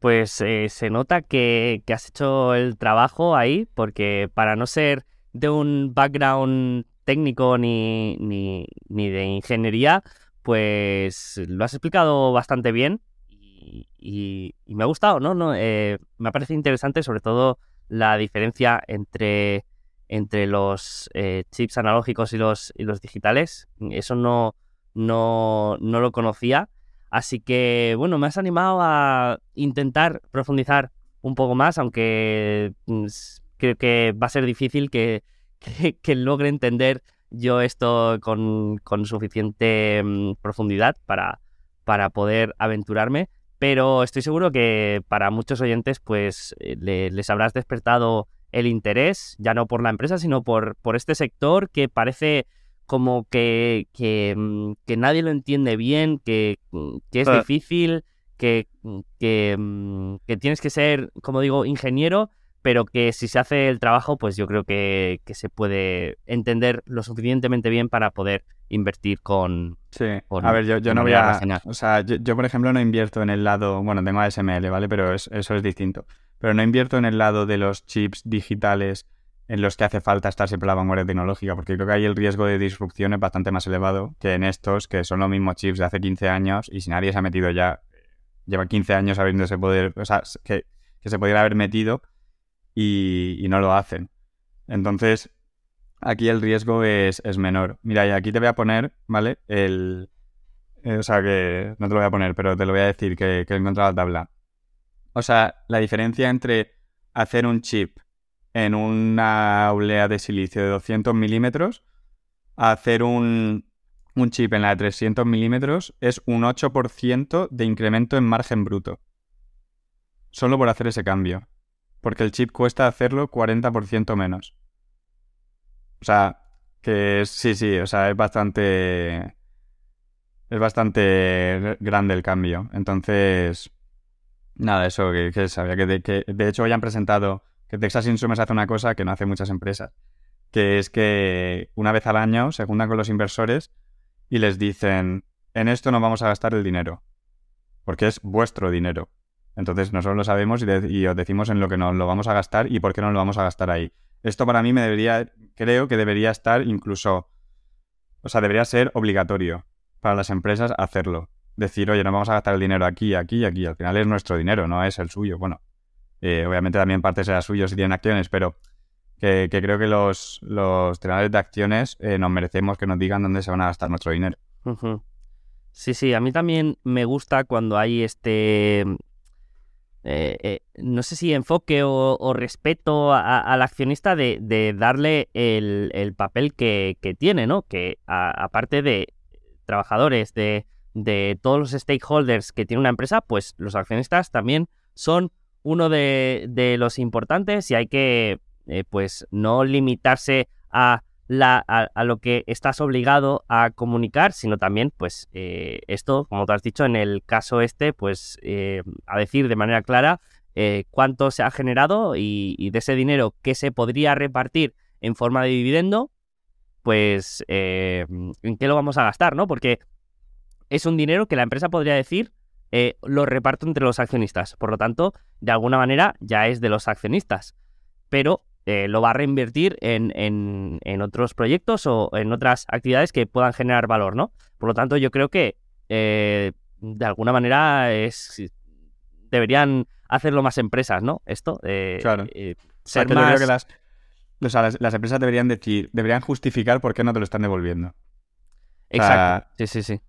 Pues eh, se nota que, has hecho el trabajo ahí, porque para no ser de un background técnico ni, ni, de ingeniería, pues lo has explicado bastante bien y, me ha gustado, ¿no? no eh, me parece interesante sobre todo la diferencia entre, entre los eh, chips analógicos y los, y los digitales. Eso no, no, no lo conocía Así que, bueno, me has animado a intentar profundizar un poco más, aunque mm, creo que va a ser difícil que, que, logre entender yo esto con, suficiente mm, profundidad para, para poder aventurarme. Pero estoy seguro que para muchos oyentes, pues eh, les habrás despertado el interés, ya no por la empresa, sino por, por este sector que parece como que, mm, que, nadie lo entiende bien, que, mm, es difícil, que, mm, que, tienes que ser, como digo, ingeniero, pero que si se hace el trabajo, pues yo creo que, se puede entender lo suficientemente bien para poder invertir con... Sí, a ver, yo, no voy a... O sea, yo, por ejemplo no invierto en el lado, bueno, tengo ASML, ¿vale? Pero eso es distinto. Pero no invierto en el lado de los chips digitales en los que hace falta estar siempre a la vanguardia tecnológica, porque creo que ahí el riesgo de disrupción es bastante más elevado que en estos, que son los mismos chips de hace 15 años y si nadie se ha metido ya, lleva 15 años habiéndose poder, o sea, que, se pudiera haber metido y, no lo hacen. Entonces, aquí el riesgo es, menor. Mira, y aquí te voy a poner, ¿vale? El, eh, o sea, que no te lo voy a poner, pero te lo voy a decir que, he encontrado la tabla. O sea, la diferencia entre hacer un chip en una olea de silicio de 200 milímetros a hacer un, chip en la de 300 milímetros es un 8% de incremento en margen bruto. Solo por hacer ese cambio. Porque el chip cuesta hacerlo 40% menos. O sea, que es, sí, sí, o sea, es bastante... Es bastante grande el cambio. Entonces, nada, eso que, sabía que que de hecho hoy han presentado que Texas Instruments hace una cosa que no hace muchas empresas, que es que una vez al año se juntan con los inversores y les dicen, en esto no vamos a gastar el dinero, porque es vuestro dinero. Entonces nosotros lo sabemos y, os decimos en lo que nos lo vamos a gastar y por qué no lo vamos a gastar ahí. Esto para mí me debería, creo que debería estar incluso, o sea, debería ser obligatorio para las empresas hacerlo. Decir, oye, no vamos a gastar el dinero aquí, aquí y aquí. Al final es nuestro dinero, no es el suyo. Bueno, eh, obviamente también parte será suyo si tienen acciones, pero que, creo que los, los de acciones eh, nos merecemos que nos digan dónde se van a gastar nuestro dinero. Sí, sí, a mí también me gusta cuando hay este... Eh, no sé si enfoque o, respeto al accionista de, darle el, papel que, tiene, ¿no? Que aparte de trabajadores, de, de todos los stakeholders que tiene una empresa, pues los accionistas también son uno de, los importantes y hay que eh, pues no limitarse a, la, a, lo que estás obligado a comunicar, sino también pues eh, esto, como tú has dicho, en el caso este, pues eh, a decir de manera clara cuánto se ha generado y, de ese dinero que se podría repartir en forma de dividendo, pues en qué lo vamos a gastar, ¿no? Porque es un dinero que la empresa podría decir eh, lo reparto entre los accionistas. Por lo tanto, de alguna manera ya es de los accionistas. Pero eh, lo va a reinvertir en, en, otros proyectos o en otras actividades que puedan generar valor, ¿no? Por lo tanto, yo creo que eh, de alguna manera es deberían hacerlo más empresas, ¿no? Esto. claro. ser más... que las, las, empresas deberían decir, deberían justificar por qué no te lo están devolviendo. Exacto. sí, sí, sí.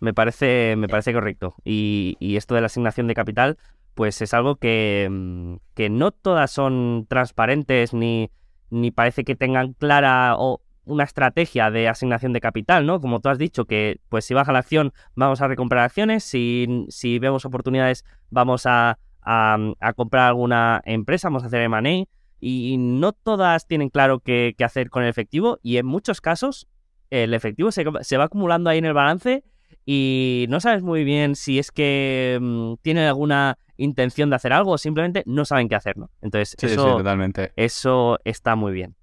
Me parece, me parece correcto. Y, esto de la asignación de capital, pues es algo que, mm, que no todas son transparentes ni, ni parece que tengan clara o una estrategia de asignación de capital, ¿no? Como tú has dicho, que pues si baja la acción vamos a recomprar acciones, si, si vemos oportunidades vamos a, a, comprar alguna empresa, vamos a hacer M&A, y no todas tienen claro qué, qué, hacer con el efectivo y en muchos casos el efectivo se, se va acumulando ahí en el balance y no sabes muy bien si es que mm, tienen alguna intención de hacer algo o simplemente no saben qué hacer, ¿no? Entonces, eso, totalmente. eso está muy bien.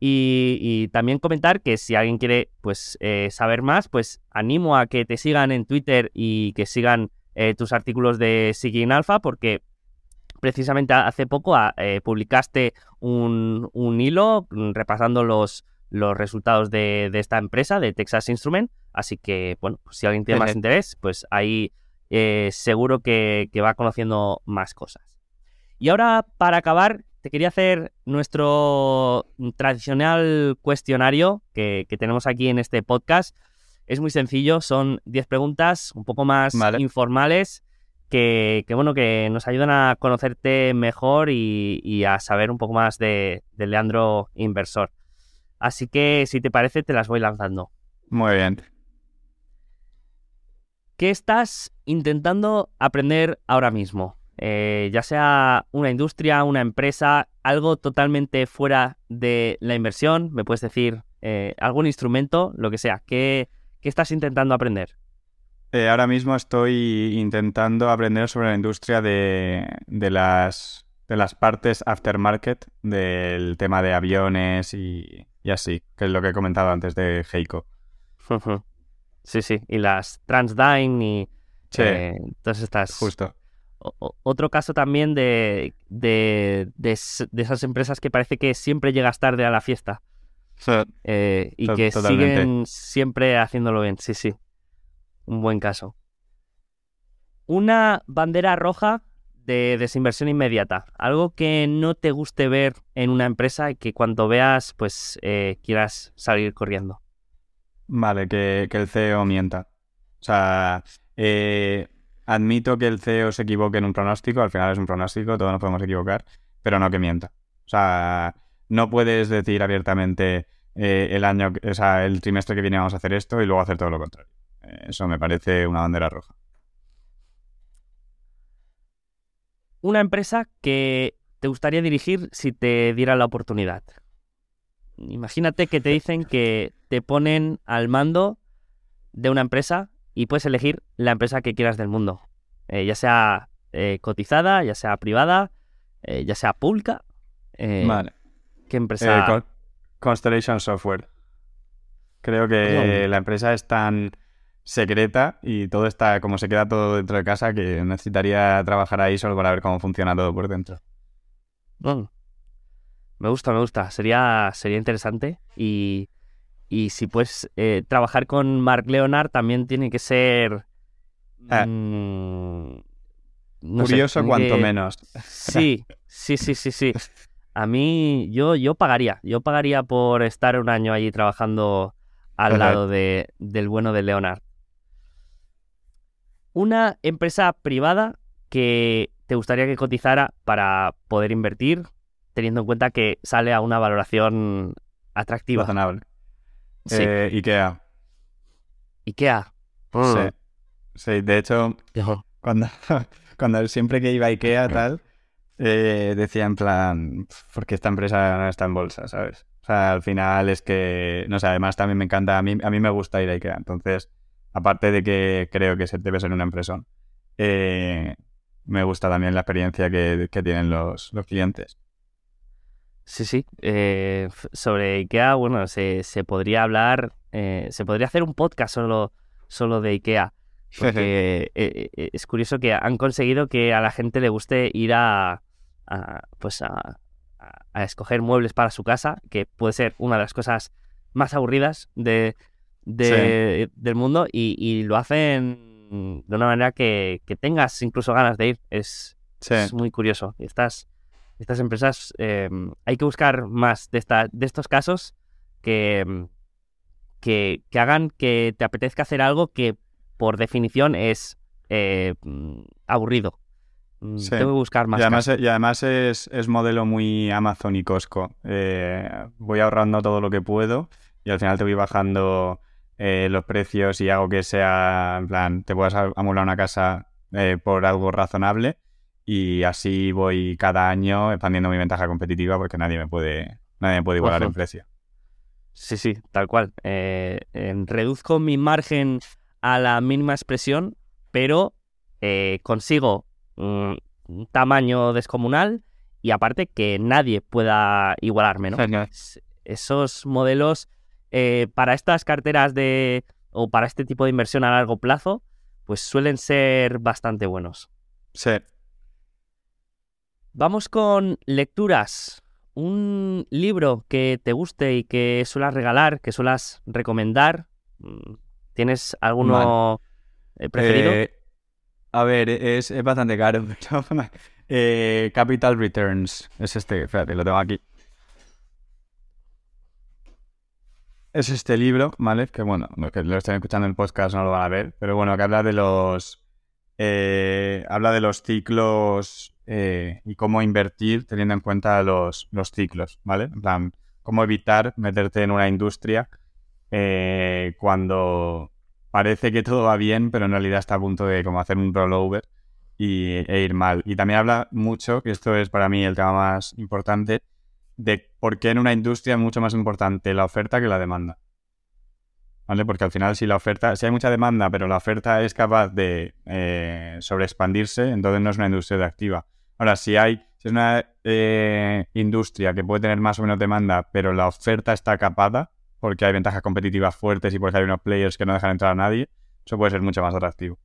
Y, también comentar que si alguien quiere pues eh, saber más, pues animo a que te sigan en Twitter y que sigan eh, tus artículos de Sigin Alpha porque precisamente hace poco ah, eh, publicaste un, un, hilo repasando los, los resultados de, esta empresa, de Texas Instrument. Así que, bueno, si alguien tiene más interés, pues ahí eh, seguro que, va conociendo más cosas. Y ahora, para acabar, te quería hacer nuestro tradicional cuestionario que, tenemos aquí en este podcast. Es muy sencillo, son 10 preguntas un poco más informales que, bueno, que nos ayudan a conocerte mejor y, a saber un poco más de, de Leandro Inversor. Así que, si te parece, te las voy lanzando. Muy bien. ¿Qué estás intentando aprender ahora mismo? Eh, ya sea una industria, una empresa, algo totalmente fuera de la inversión, me puedes decir eh, algún instrumento, lo que sea. ¿Qué, estás intentando aprender? Eh, ahora mismo estoy intentando aprender sobre la industria de, las, de las partes aftermarket del tema de aviones y, y así, que es lo que he comentado antes de Heiko. Sí, sí, y las Transdyne y Sí. eh, todas estas... Justo. O- otro caso también de, de, de de esas empresas que parece que siempre llegas tarde a la fiesta eh, y que totalmente. siguen siempre haciéndolo bien. Sí, sí. Un buen caso. Una bandera roja de desinversión inmediata. Algo que no te guste ver en una empresa y que cuando veas, pues eh, quieras salir corriendo. Vale, que, que el CEO mienta. O sea, eh, admito que el CEO se equivoque en un pronóstico, al final es un pronóstico, todos nos podemos equivocar, pero no que mienta. O sea, no puedes decir abiertamente eh, el año, o sea, el trimestre que viene vamos a hacer esto y luego hacer todo lo contrario. Eh, eso me parece una bandera roja. Una empresa que te gustaría dirigir si te diera la oportunidad. Imagínate que te dicen que te ponen al mando de una empresa y puedes elegir la empresa que quieras del mundo. Eh, ya sea eh, cotizada, ya sea privada, eh, ya sea pública. Vale. ¿Qué empresa? Con- Constellation Software. Creo que la empresa es tan secreta y todo está, como se queda todo dentro de casa, que necesitaría trabajar ahí solo para ver cómo funciona todo por dentro. Mm. Me gusta, me gusta. Sería, sería interesante. Y, y si puedes eh, trabajar con Mark Leonard, también tiene que ser. Ah. mm, no Curioso cuanto que- menos. Sí, sí, sí, sí, sí. A mí, yo, yo pagaría. Yo pagaría por estar un año allí trabajando al lado de, del bueno de Leonard. Una empresa privada que te gustaría que cotizara para poder invertir, teniendo en cuenta que sale a una valoración atractiva. Razonable. Sí. Eh, Ikea. IKEA. Sí. Sí, de hecho, cuando, (laughs) cuando siempre que iba a Ikea tal, eh, decía en plan, porque esta empresa no está en bolsa, ¿sabes? O sea, al final es que, no sé, además también me encanta, a mí, a mí me gusta ir a Ikea, entonces, aparte de que creo que se debe ser una empresa, eh, me gusta también la experiencia que, que tienen los, los clientes. Sí, sí. Eh, sobre IKEA, bueno, se, se podría hablar, eh, se podría hacer un podcast solo, solo de IKEA. Porque (laughs) eh, eh, es curioso que han conseguido que a la gente le guste ir a, a, pues a, a- a escoger muebles para su casa, que puede ser una de las cosas más aburridas de, de- del mundo, y, y lo hacen de una manera que, que tengas incluso ganas de ir. Es, Sí, es muy curioso. Y estas, estas empresas, eh, hay que buscar más de, esta, de estos casos que, que, que hagan que te apetezca hacer algo que por definición es eh, aburrido. Mm, Sí. Tengo que buscar más. y además, casos. y además es, es modelo muy Amazon y Costco. Eh, voy ahorrando todo lo que puedo y al final te voy bajando eh, los precios y hago que sea, en plan, te puedas amular una casa eh, por algo razonable y así voy cada año expandiendo mi ventaja competitiva porque nadie me puede, nadie me puede igualar Ojo. en precio. Sí, sí, tal cual. Eh, em, reduzco mi margen a la mínima expresión, pero eh, consigo mm, un tamaño descomunal y aparte que nadie pueda igualarme, ¿no? Es- Esos modelos eh, para estas carteras de o para este tipo de inversión a largo plazo, pues suelen ser bastante buenos. Sí. Vamos con lecturas. Un libro que te guste y que suelas regalar, que suelas recomendar. Mm, ¿Tienes alguno eh, preferido? Eh, a ver, es, es bastante caro, (laughs) pero eh, Capital Returns es este, espérate, lo tengo aquí. Es este libro, ¿vale? Que bueno, los que lo estén escuchando en el podcast no lo van a ver, pero bueno, que habla de los eh, habla de los ciclos eh, y cómo invertir teniendo en cuenta los, los ciclos, ¿vale? En plan, cómo evitar meterte en una industria eh, cuando parece que todo va bien, pero en realidad está a punto de como hacer un rollover y, e ir mal. Y también habla mucho, que esto es para mí el tema más importante, de por qué en una industria es mucho más importante la oferta que la demanda. ¿Vale? Porque al final si la oferta, si hay mucha demanda, pero la oferta es capaz de eh, sobreexpandirse, entonces no es una industria activa. Ahora, si hay, si es una eh, industria que puede tener más o menos demanda, pero la oferta está capada, porque hay ventajas competitivas fuertes y porque hay unos players que no dejan entrar a nadie, eso puede ser mucho más atractivo.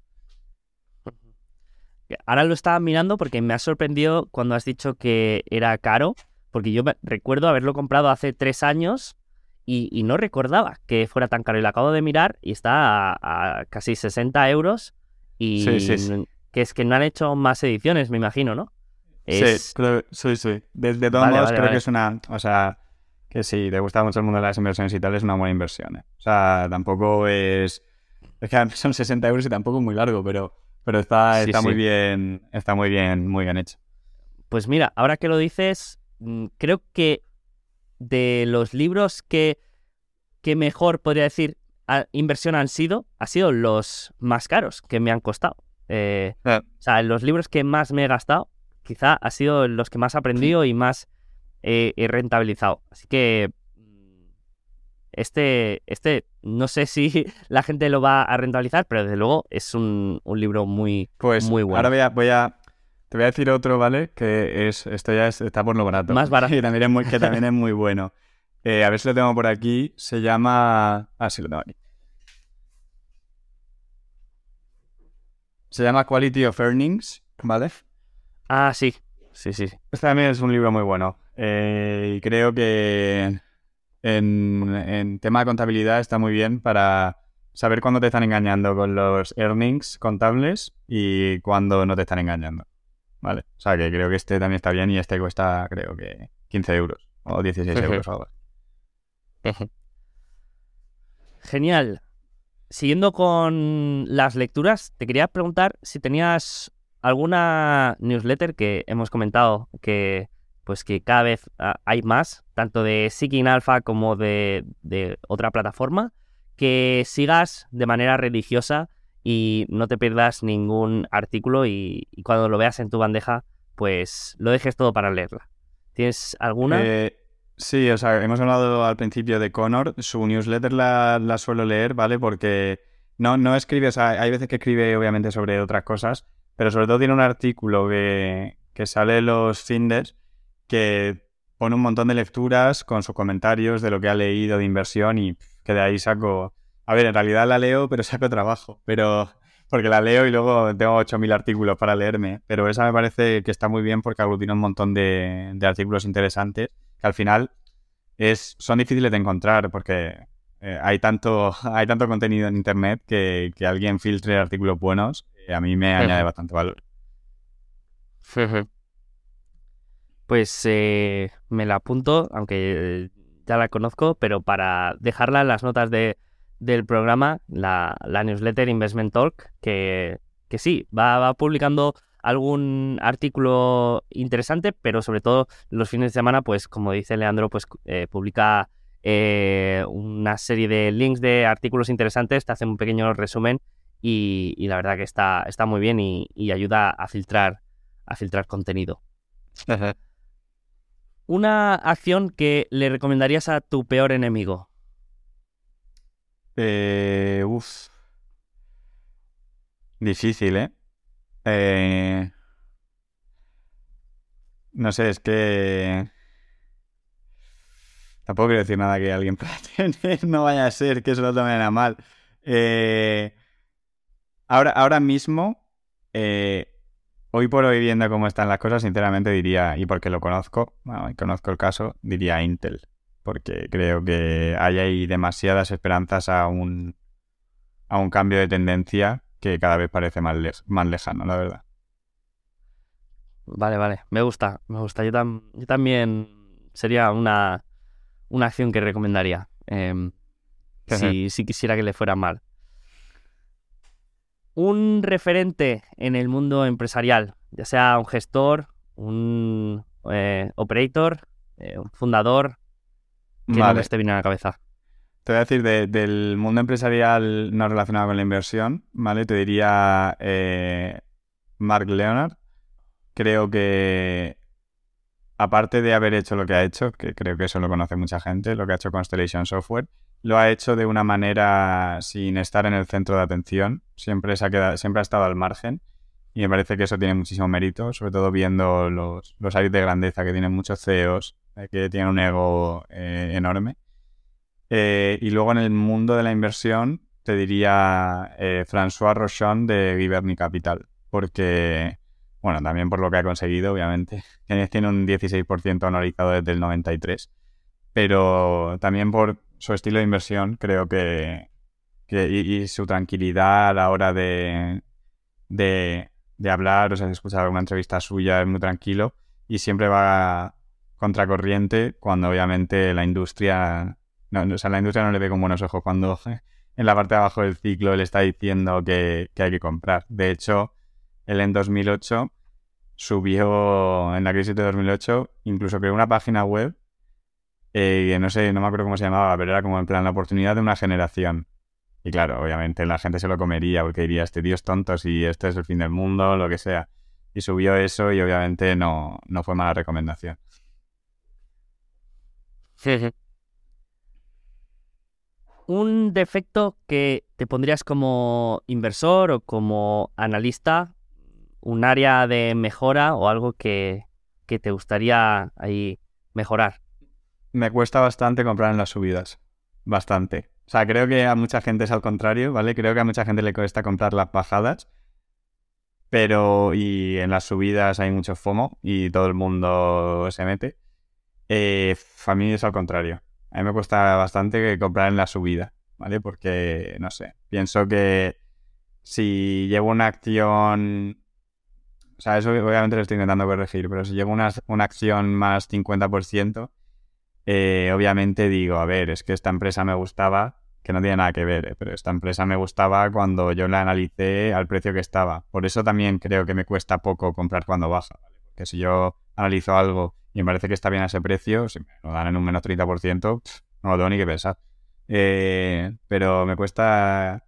Ahora lo estaba mirando porque me ha sorprendido cuando has dicho que era caro, porque yo recuerdo haberlo comprado hace tres años y, no recordaba que fuera tan caro. Y lo acabo de mirar y está a, casi 60 euros y que es que no han hecho más ediciones, me imagino, ¿no? Sí, creo, sí, sí. De, todos modos, creo que es una. O sea, que sí, te gusta mucho el mundo de las inversiones y tal, es una buena inversión. ¿eh? O sea, tampoco es. Es que son 60 euros y tampoco es muy largo, pero, pero está, está muy bien. Está muy bien, muy bien hecho. Pues mira, ahora que lo dices, mm, creo que de los libros que, que mejor podría decir inversión han sido, ha sido los más caros que me han costado. Eh, o sea, los libros que más me he gastado, quizá ha sido los que más he aprendido y más he rentabilizado. Así que mm, este, este, no sé si (laughs) la gente lo va a rentabilizar, pero desde luego es un, libro muy, pues muy bueno. Ahora voy a, voy a, te voy a decir otro, ¿vale? Que es, esto ya está por lo barato. Más barato. (laughs) Y también es muy, que también es muy bueno. Eh, a ver si lo tengo por aquí. Se llama... Ah, sí, lo tengo aquí. Se llama Quality of Earnings, ¿vale? Ah, sí. Sí, sí. Este también es un libro muy bueno. Eh, y creo que en, en tema de contabilidad está muy bien para saber cuándo te están engañando con los earnings contables y cuándo no te están engañando. ¿Vale? O sea que creo que este también está bien y este cuesta, creo que 15 euros o 16 euros o algo. Genial siguiendo con las lecturas, te quería preguntar si tenías alguna newsletter que hemos comentado que pues que cada vez ah, hay más, tanto de Seeking Alpha como de, otra plataforma, que sigas de manera religiosa y no te pierdas ningún artículo y, cuando lo veas en tu bandeja, pues lo dejes todo para leerla. ¿Tienes alguna? Eh, Sí, o sea, hemos hablado al principio de Connor. Su newsletter la, suelo leer, ¿vale? Porque no, no escribe, o sea, hay veces que escribe obviamente sobre otras cosas, pero sobre todo tiene un artículo que, que sale los findes que pone un montón de lecturas con sus comentarios de lo que ha leído de inversión y que de ahí saco... A ver, en realidad la leo, pero saco trabajo, pero... Porque la leo y luego tengo 8.000 artículos para leerme, pero esa me parece que está muy bien porque aglutina un montón de, de artículos interesantes que al final es, son difíciles de encontrar porque eh, hay, tanto, (laughs) hay tanto contenido en Internet que, que alguien filtre artículos buenos eh, a mí me añade bastante valor. Pues eh, me la apunto, aunque ya la conozco, pero para dejarla en las notas de, del programa, la, la newsletter Investment Talk, que, que sí, va, va publicando algún artículo interesante, pero sobre todo los fines de semana, pues como dice Leandro, pues eh, publica eh, una serie de links de artículos interesantes, te hace un pequeño resumen y, la verdad que está, está muy bien y, ayuda a filtrar, a filtrar contenido. Una acción que le recomendarías a tu peor enemigo. Eh, uf. Difícil, ¿eh? Eh, no sé, es que... Tampoco quiero decir nada que alguien (laughs) pueda tener, no vaya a ser que eso lo tomen a mal. Eh, ahora, ahora mismo, eh, hoy por hoy viendo cómo están las cosas, sinceramente diría, y porque lo conozco, bueno, y conozco el caso, diría Intel. Porque creo que hay ahí demasiadas esperanzas a un, a un cambio de tendencia que cada vez parece más, más lejano, la verdad. Vale, vale, me gusta, me gusta. Yo, también sería una, una, acción que recomendaría em, (laughs) si, si quisiera que le fuera mal. Un referente en el mundo empresarial, ya sea un gestor, un eh, operator, eh, un fundador, que vale. no esté bien a la cabeza. Te voy a decir, del mundo empresarial no relacionado con la inversión, ¿vale? Te diría eh, Mark Leonard. Creo que, aparte de haber hecho lo que ha hecho, que creo que eso lo conoce mucha gente, lo que ha hecho Constellation Software, lo ha hecho de una manera sin estar en el centro de atención. Siempre, se ha, quedado, siempre ha estado al margen. y me parece que eso tiene muchísimo mérito, sobre todo viendo los, los aires de grandeza que tienen muchos CEOs, eh, que tienen un ego eh, enorme. Eh, y luego en el mundo de la inversión te diría François Rochon de Giverny Capital, porque, bueno, también por lo que ha conseguido, obviamente, (laughs) tiene un 16% analizado desde el 93, pero también por su estilo de inversión creo que, y, su tranquilidad a la hora de, de, de hablar, o sea, escuchar alguna entrevista suya, es muy tranquilo y siempre va contracorriente cuando obviamente la industria, no, o sea, la industria no le ve con buenos ojos cuando (laughs) en la parte de abajo del ciclo le está diciendo que, hay que comprar. De hecho, él en 2008 subió, en la crisis de 2008, incluso creó una página web, eh, no sé, no me acuerdo cómo se llamaba, pero era como en plan la oportunidad de una generación. Y claro, obviamente la gente se lo comería porque diría, este tío es tonto si este es el fin del mundo, lo que sea. Y subió eso y obviamente no, no fue mala recomendación. Un defecto que te pondrías como inversor o como analista, un área de mejora o algo que, que te gustaría ahí mejorar. Me cuesta bastante comprar en las subidas. Bastante. O sea, creo que a mucha gente es al contrario, ¿vale? Creo que a mucha gente le cuesta comprar las bajadas. Pero, y en las subidas hay mucho FOMO y todo el mundo se mete. Eh, a mí es al contrario. A mí me cuesta bastante comprar en la subida, ¿vale? Porque, no sé, pienso que si llevo una acción... O sea, eso obviamente lo estoy intentando corregir, pero si llevo una, una acción más 50%, eh, obviamente digo, a ver, es que esta empresa me gustaba, que no tiene nada que ver, eh, pero esta empresa me gustaba cuando yo la analicé al precio que estaba. Por eso también creo que me cuesta poco comprar cuando baja. Porque si yo analizo algo y me parece que está bien a ese precio, si me lo dan en un menos 30%, no lo tengo ni que pensar. Eh, pero me cuesta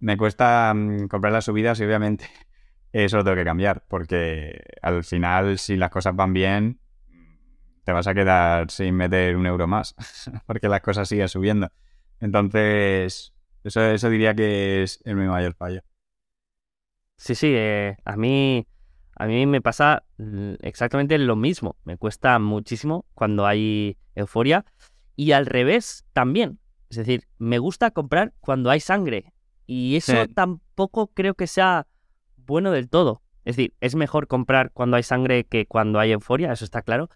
me cuesta mm, comprar las subidas y obviamente (laughs) eso lo tengo que cambiar, porque al final si las cosas van bien, te vas a quedar sin meter un euro más, (laughs) porque las cosas siguen subiendo. Entonces, eso, eso diría que es el mi mayor fallo. Sí, sí, eh, a mí a mí me pasa exactamente lo mismo. Me cuesta muchísimo cuando hay euforia y al revés también. Es decir, me gusta comprar cuando hay sangre y eso tampoco creo que sea bueno del todo. Es decir, es mejor comprar cuando hay sangre que cuando hay euforia, eso está claro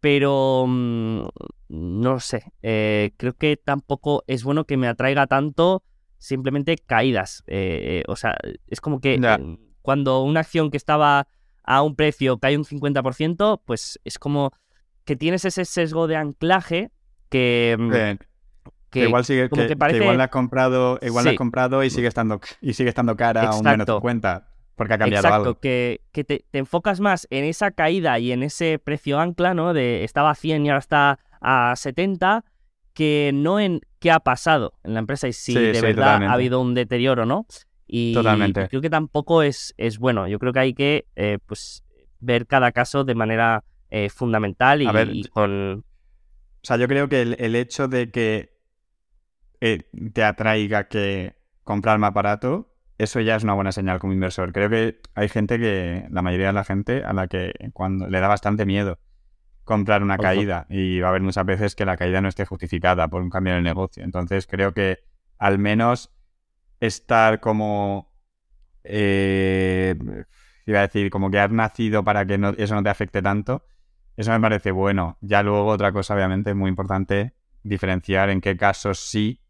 pero mm, no sé, eh, creo que tampoco es bueno que me atraiga tanto simplemente caídas. Eh, eh, o sea, es como que cuando una acción que estaba a un precio cae un 50%, pues es como que tienes ese sesgo de anclaje que... Mm, que, igual sigue, que, igual la has comprado, igual la has comprado y sigue estando y sigue estando cara a un menos 50. Porque ha cambiado Exacto, que, que te, enfocas más en esa caída y en ese precio ancla, ¿no? De estaba a 100 y ahora está a 70, que no en qué ha pasado en la empresa y si de verdad ha habido un deterioro, ¿no? Y, totalmente. creo que tampoco es, es bueno. Yo creo que hay que eh, pues ver cada caso de manera eh, fundamental y, con... O sea, yo creo que el, hecho de que eh, te atraiga que comprar más barato eso ya es una buena señal como inversor. Creo que hay gente que, la mayoría de la gente, a la que cuando le da bastante miedo comprar una caída y va a haber muchas veces que la caída no esté justificada por un cambio en el negocio. Entonces creo que al menos estar como... Eh, iba a decir, como que has nacido para que eso no te afecte tanto, eso me parece bueno. Ya luego otra cosa, obviamente, es muy importante diferenciar en qué casos sí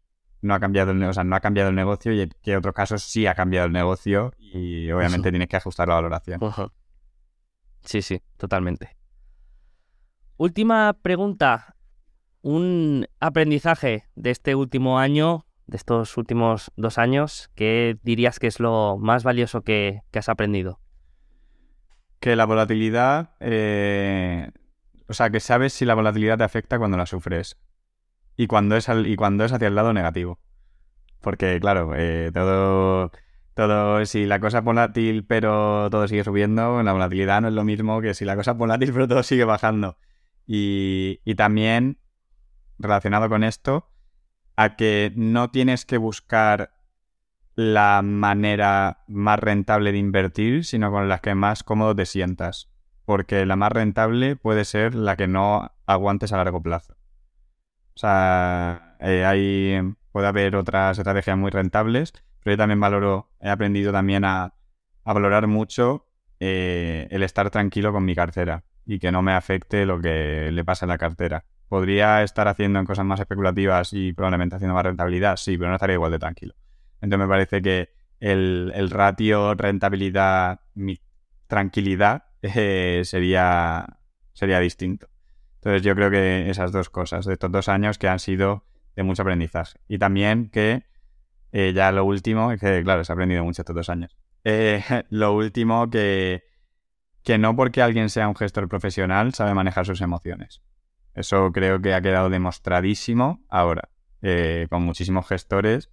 no ha cambiado el, o sea, no ha cambiado el negocio y en que otros casos sí ha cambiado el negocio y obviamente tienes que ajustar la valoración. Sí, sí, totalmente. Última pregunta. Un aprendizaje de este último año, de estos últimos dos años, ¿qué dirías que es lo más valioso que, has aprendido? Que la volatilidad, eh, o sea, que sabes si la volatilidad te afecta cuando la sufres y cuando es, y cuando es hacia el lado negativo. Porque, claro, eh, todo, todo, si la cosa es volátil pero todo sigue subiendo, la volatilidad no es lo mismo que si la cosa es volátil pero todo sigue bajando. Y, y también, relacionado con esto, a que no tienes que buscar la manera más rentable de invertir, sino con las que más cómodo te sientas. Porque la más rentable puede ser la que no aguantes a largo plazo. Sea, eh, puede haber otras estrategias muy rentables, pero yo también valoro, he aprendido también a, valorar mucho eh, el estar tranquilo con mi cartera y que no me afecte lo que le pasa en la cartera. ¿Podría estar haciendo en cosas más especulativas y probablemente haciendo más rentabilidad? Sí, pero no estaría igual de tranquilo. Entonces me parece que el, ratio rentabilidad, tranquilidad (laughs) eh, sería, sería distinto. Entonces yo creo que esas dos cosas de estos dos años que han sido de mucho aprendizaje. Y también que eh, ya lo último, es que claro, se ha aprendido mucho estos dos años. Eh, (laughs) lo último que, que no porque alguien sea un gestor profesional sabe manejar sus emociones. Eso creo que ha quedado demostradísimo ahora, con muchísimos gestores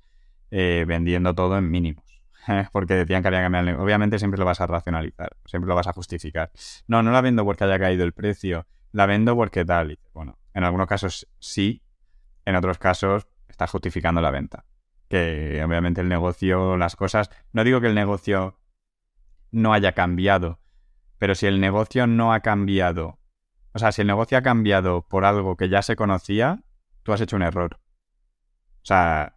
eh, vendiendo todo en mínimos. (laughs) porque decían que había que cambiar. Obviamente siempre lo vas a racionalizar, siempre lo vas a justificar. No, no la vendo porque haya caído el precio, la vendo porque tal. bueno, en algunos casos sí, en otros casos está justificando la venta. Que obviamente el negocio, las cosas. No digo que el negocio no haya cambiado, pero si el negocio no ha cambiado, o sea, si el negocio ha cambiado por algo que ya se conocía, tú has hecho un error. O sea,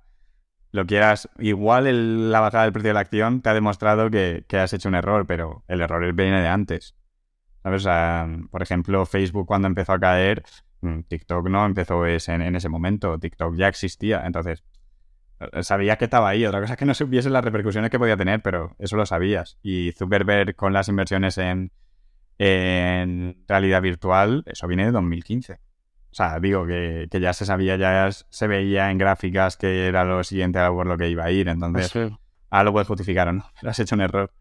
lo quieras. Igual la bajada del precio de la acción te ha demostrado que, has hecho un error, pero el error viene de antes. ¿Sabes? O sea, por ejemplo, Facebook cuando empezó a caer, mm, TikTok no empezó en, en ese momento. TikTok ya existía. Entonces, eh, sabías que estaba ahí. Otra cosa es que no supiese las repercusiones que podía tener, pero eso lo sabías. Y Zuckerberg con las inversiones en, en realidad virtual, eso viene de 2015. O sea, digo que, ya se sabía, ya se veía en gráficas que era lo siguiente a por lo que iba a ir. Entonces, ahora lo puedes justificar o no, pero (laughs) has hecho un error.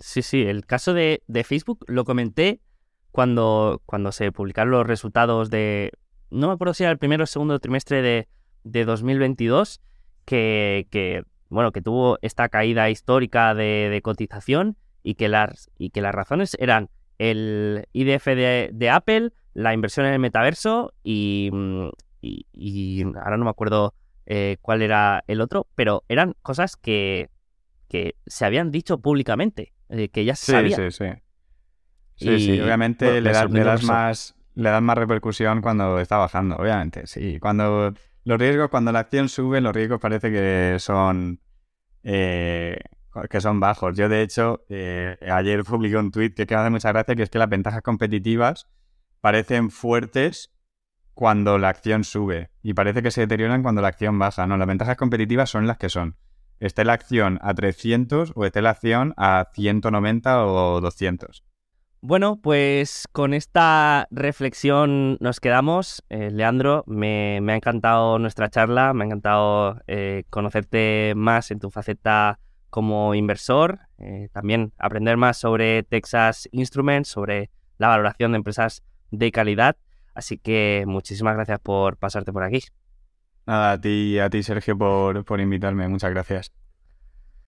Sí, sí, el caso de, Facebook lo comenté cuando, cuando se publicaron los resultados de, no me acuerdo si era el primero o segundo trimestre de, de 2022, que, que, bueno, que tuvo esta caída histórica de, cotización y que, las, y que las razones eran el IDF de, de Apple, la inversión en el metaverso y, mm, y, ahora no me acuerdo eh, cuál era el otro, pero eran cosas que, que se habían dicho públicamente, que ya sí, Sí, sí, sí. Sí, obviamente le, das, más, le das más repercusión cuando está bajando, obviamente, sí. Cuando los riesgos, cuando la acción sube, los riesgos parece que son... Eh, que son bajos. Yo, de hecho, ayer publiqué un tweet que, que me hace mucha gracia, que es que las ventajas competitivas parecen fuertes cuando la acción sube y parece que se deterioran cuando la acción baja. No, las ventajas competitivas son las que son. Esté la acción a 300 o esté la acción a 190 o 200. Bueno, pues con esta reflexión nos quedamos. Eh, Leandro, me, ha encantado nuestra charla, me ha encantado eh, conocerte más en tu faceta como inversor, eh, también aprender más sobre Texas Instruments, sobre la valoración de empresas de calidad. Así que muchísimas gracias por pasarte por aquí. Nada, a ti, a ti Sergio, por, por invitarme. Muchas gracias.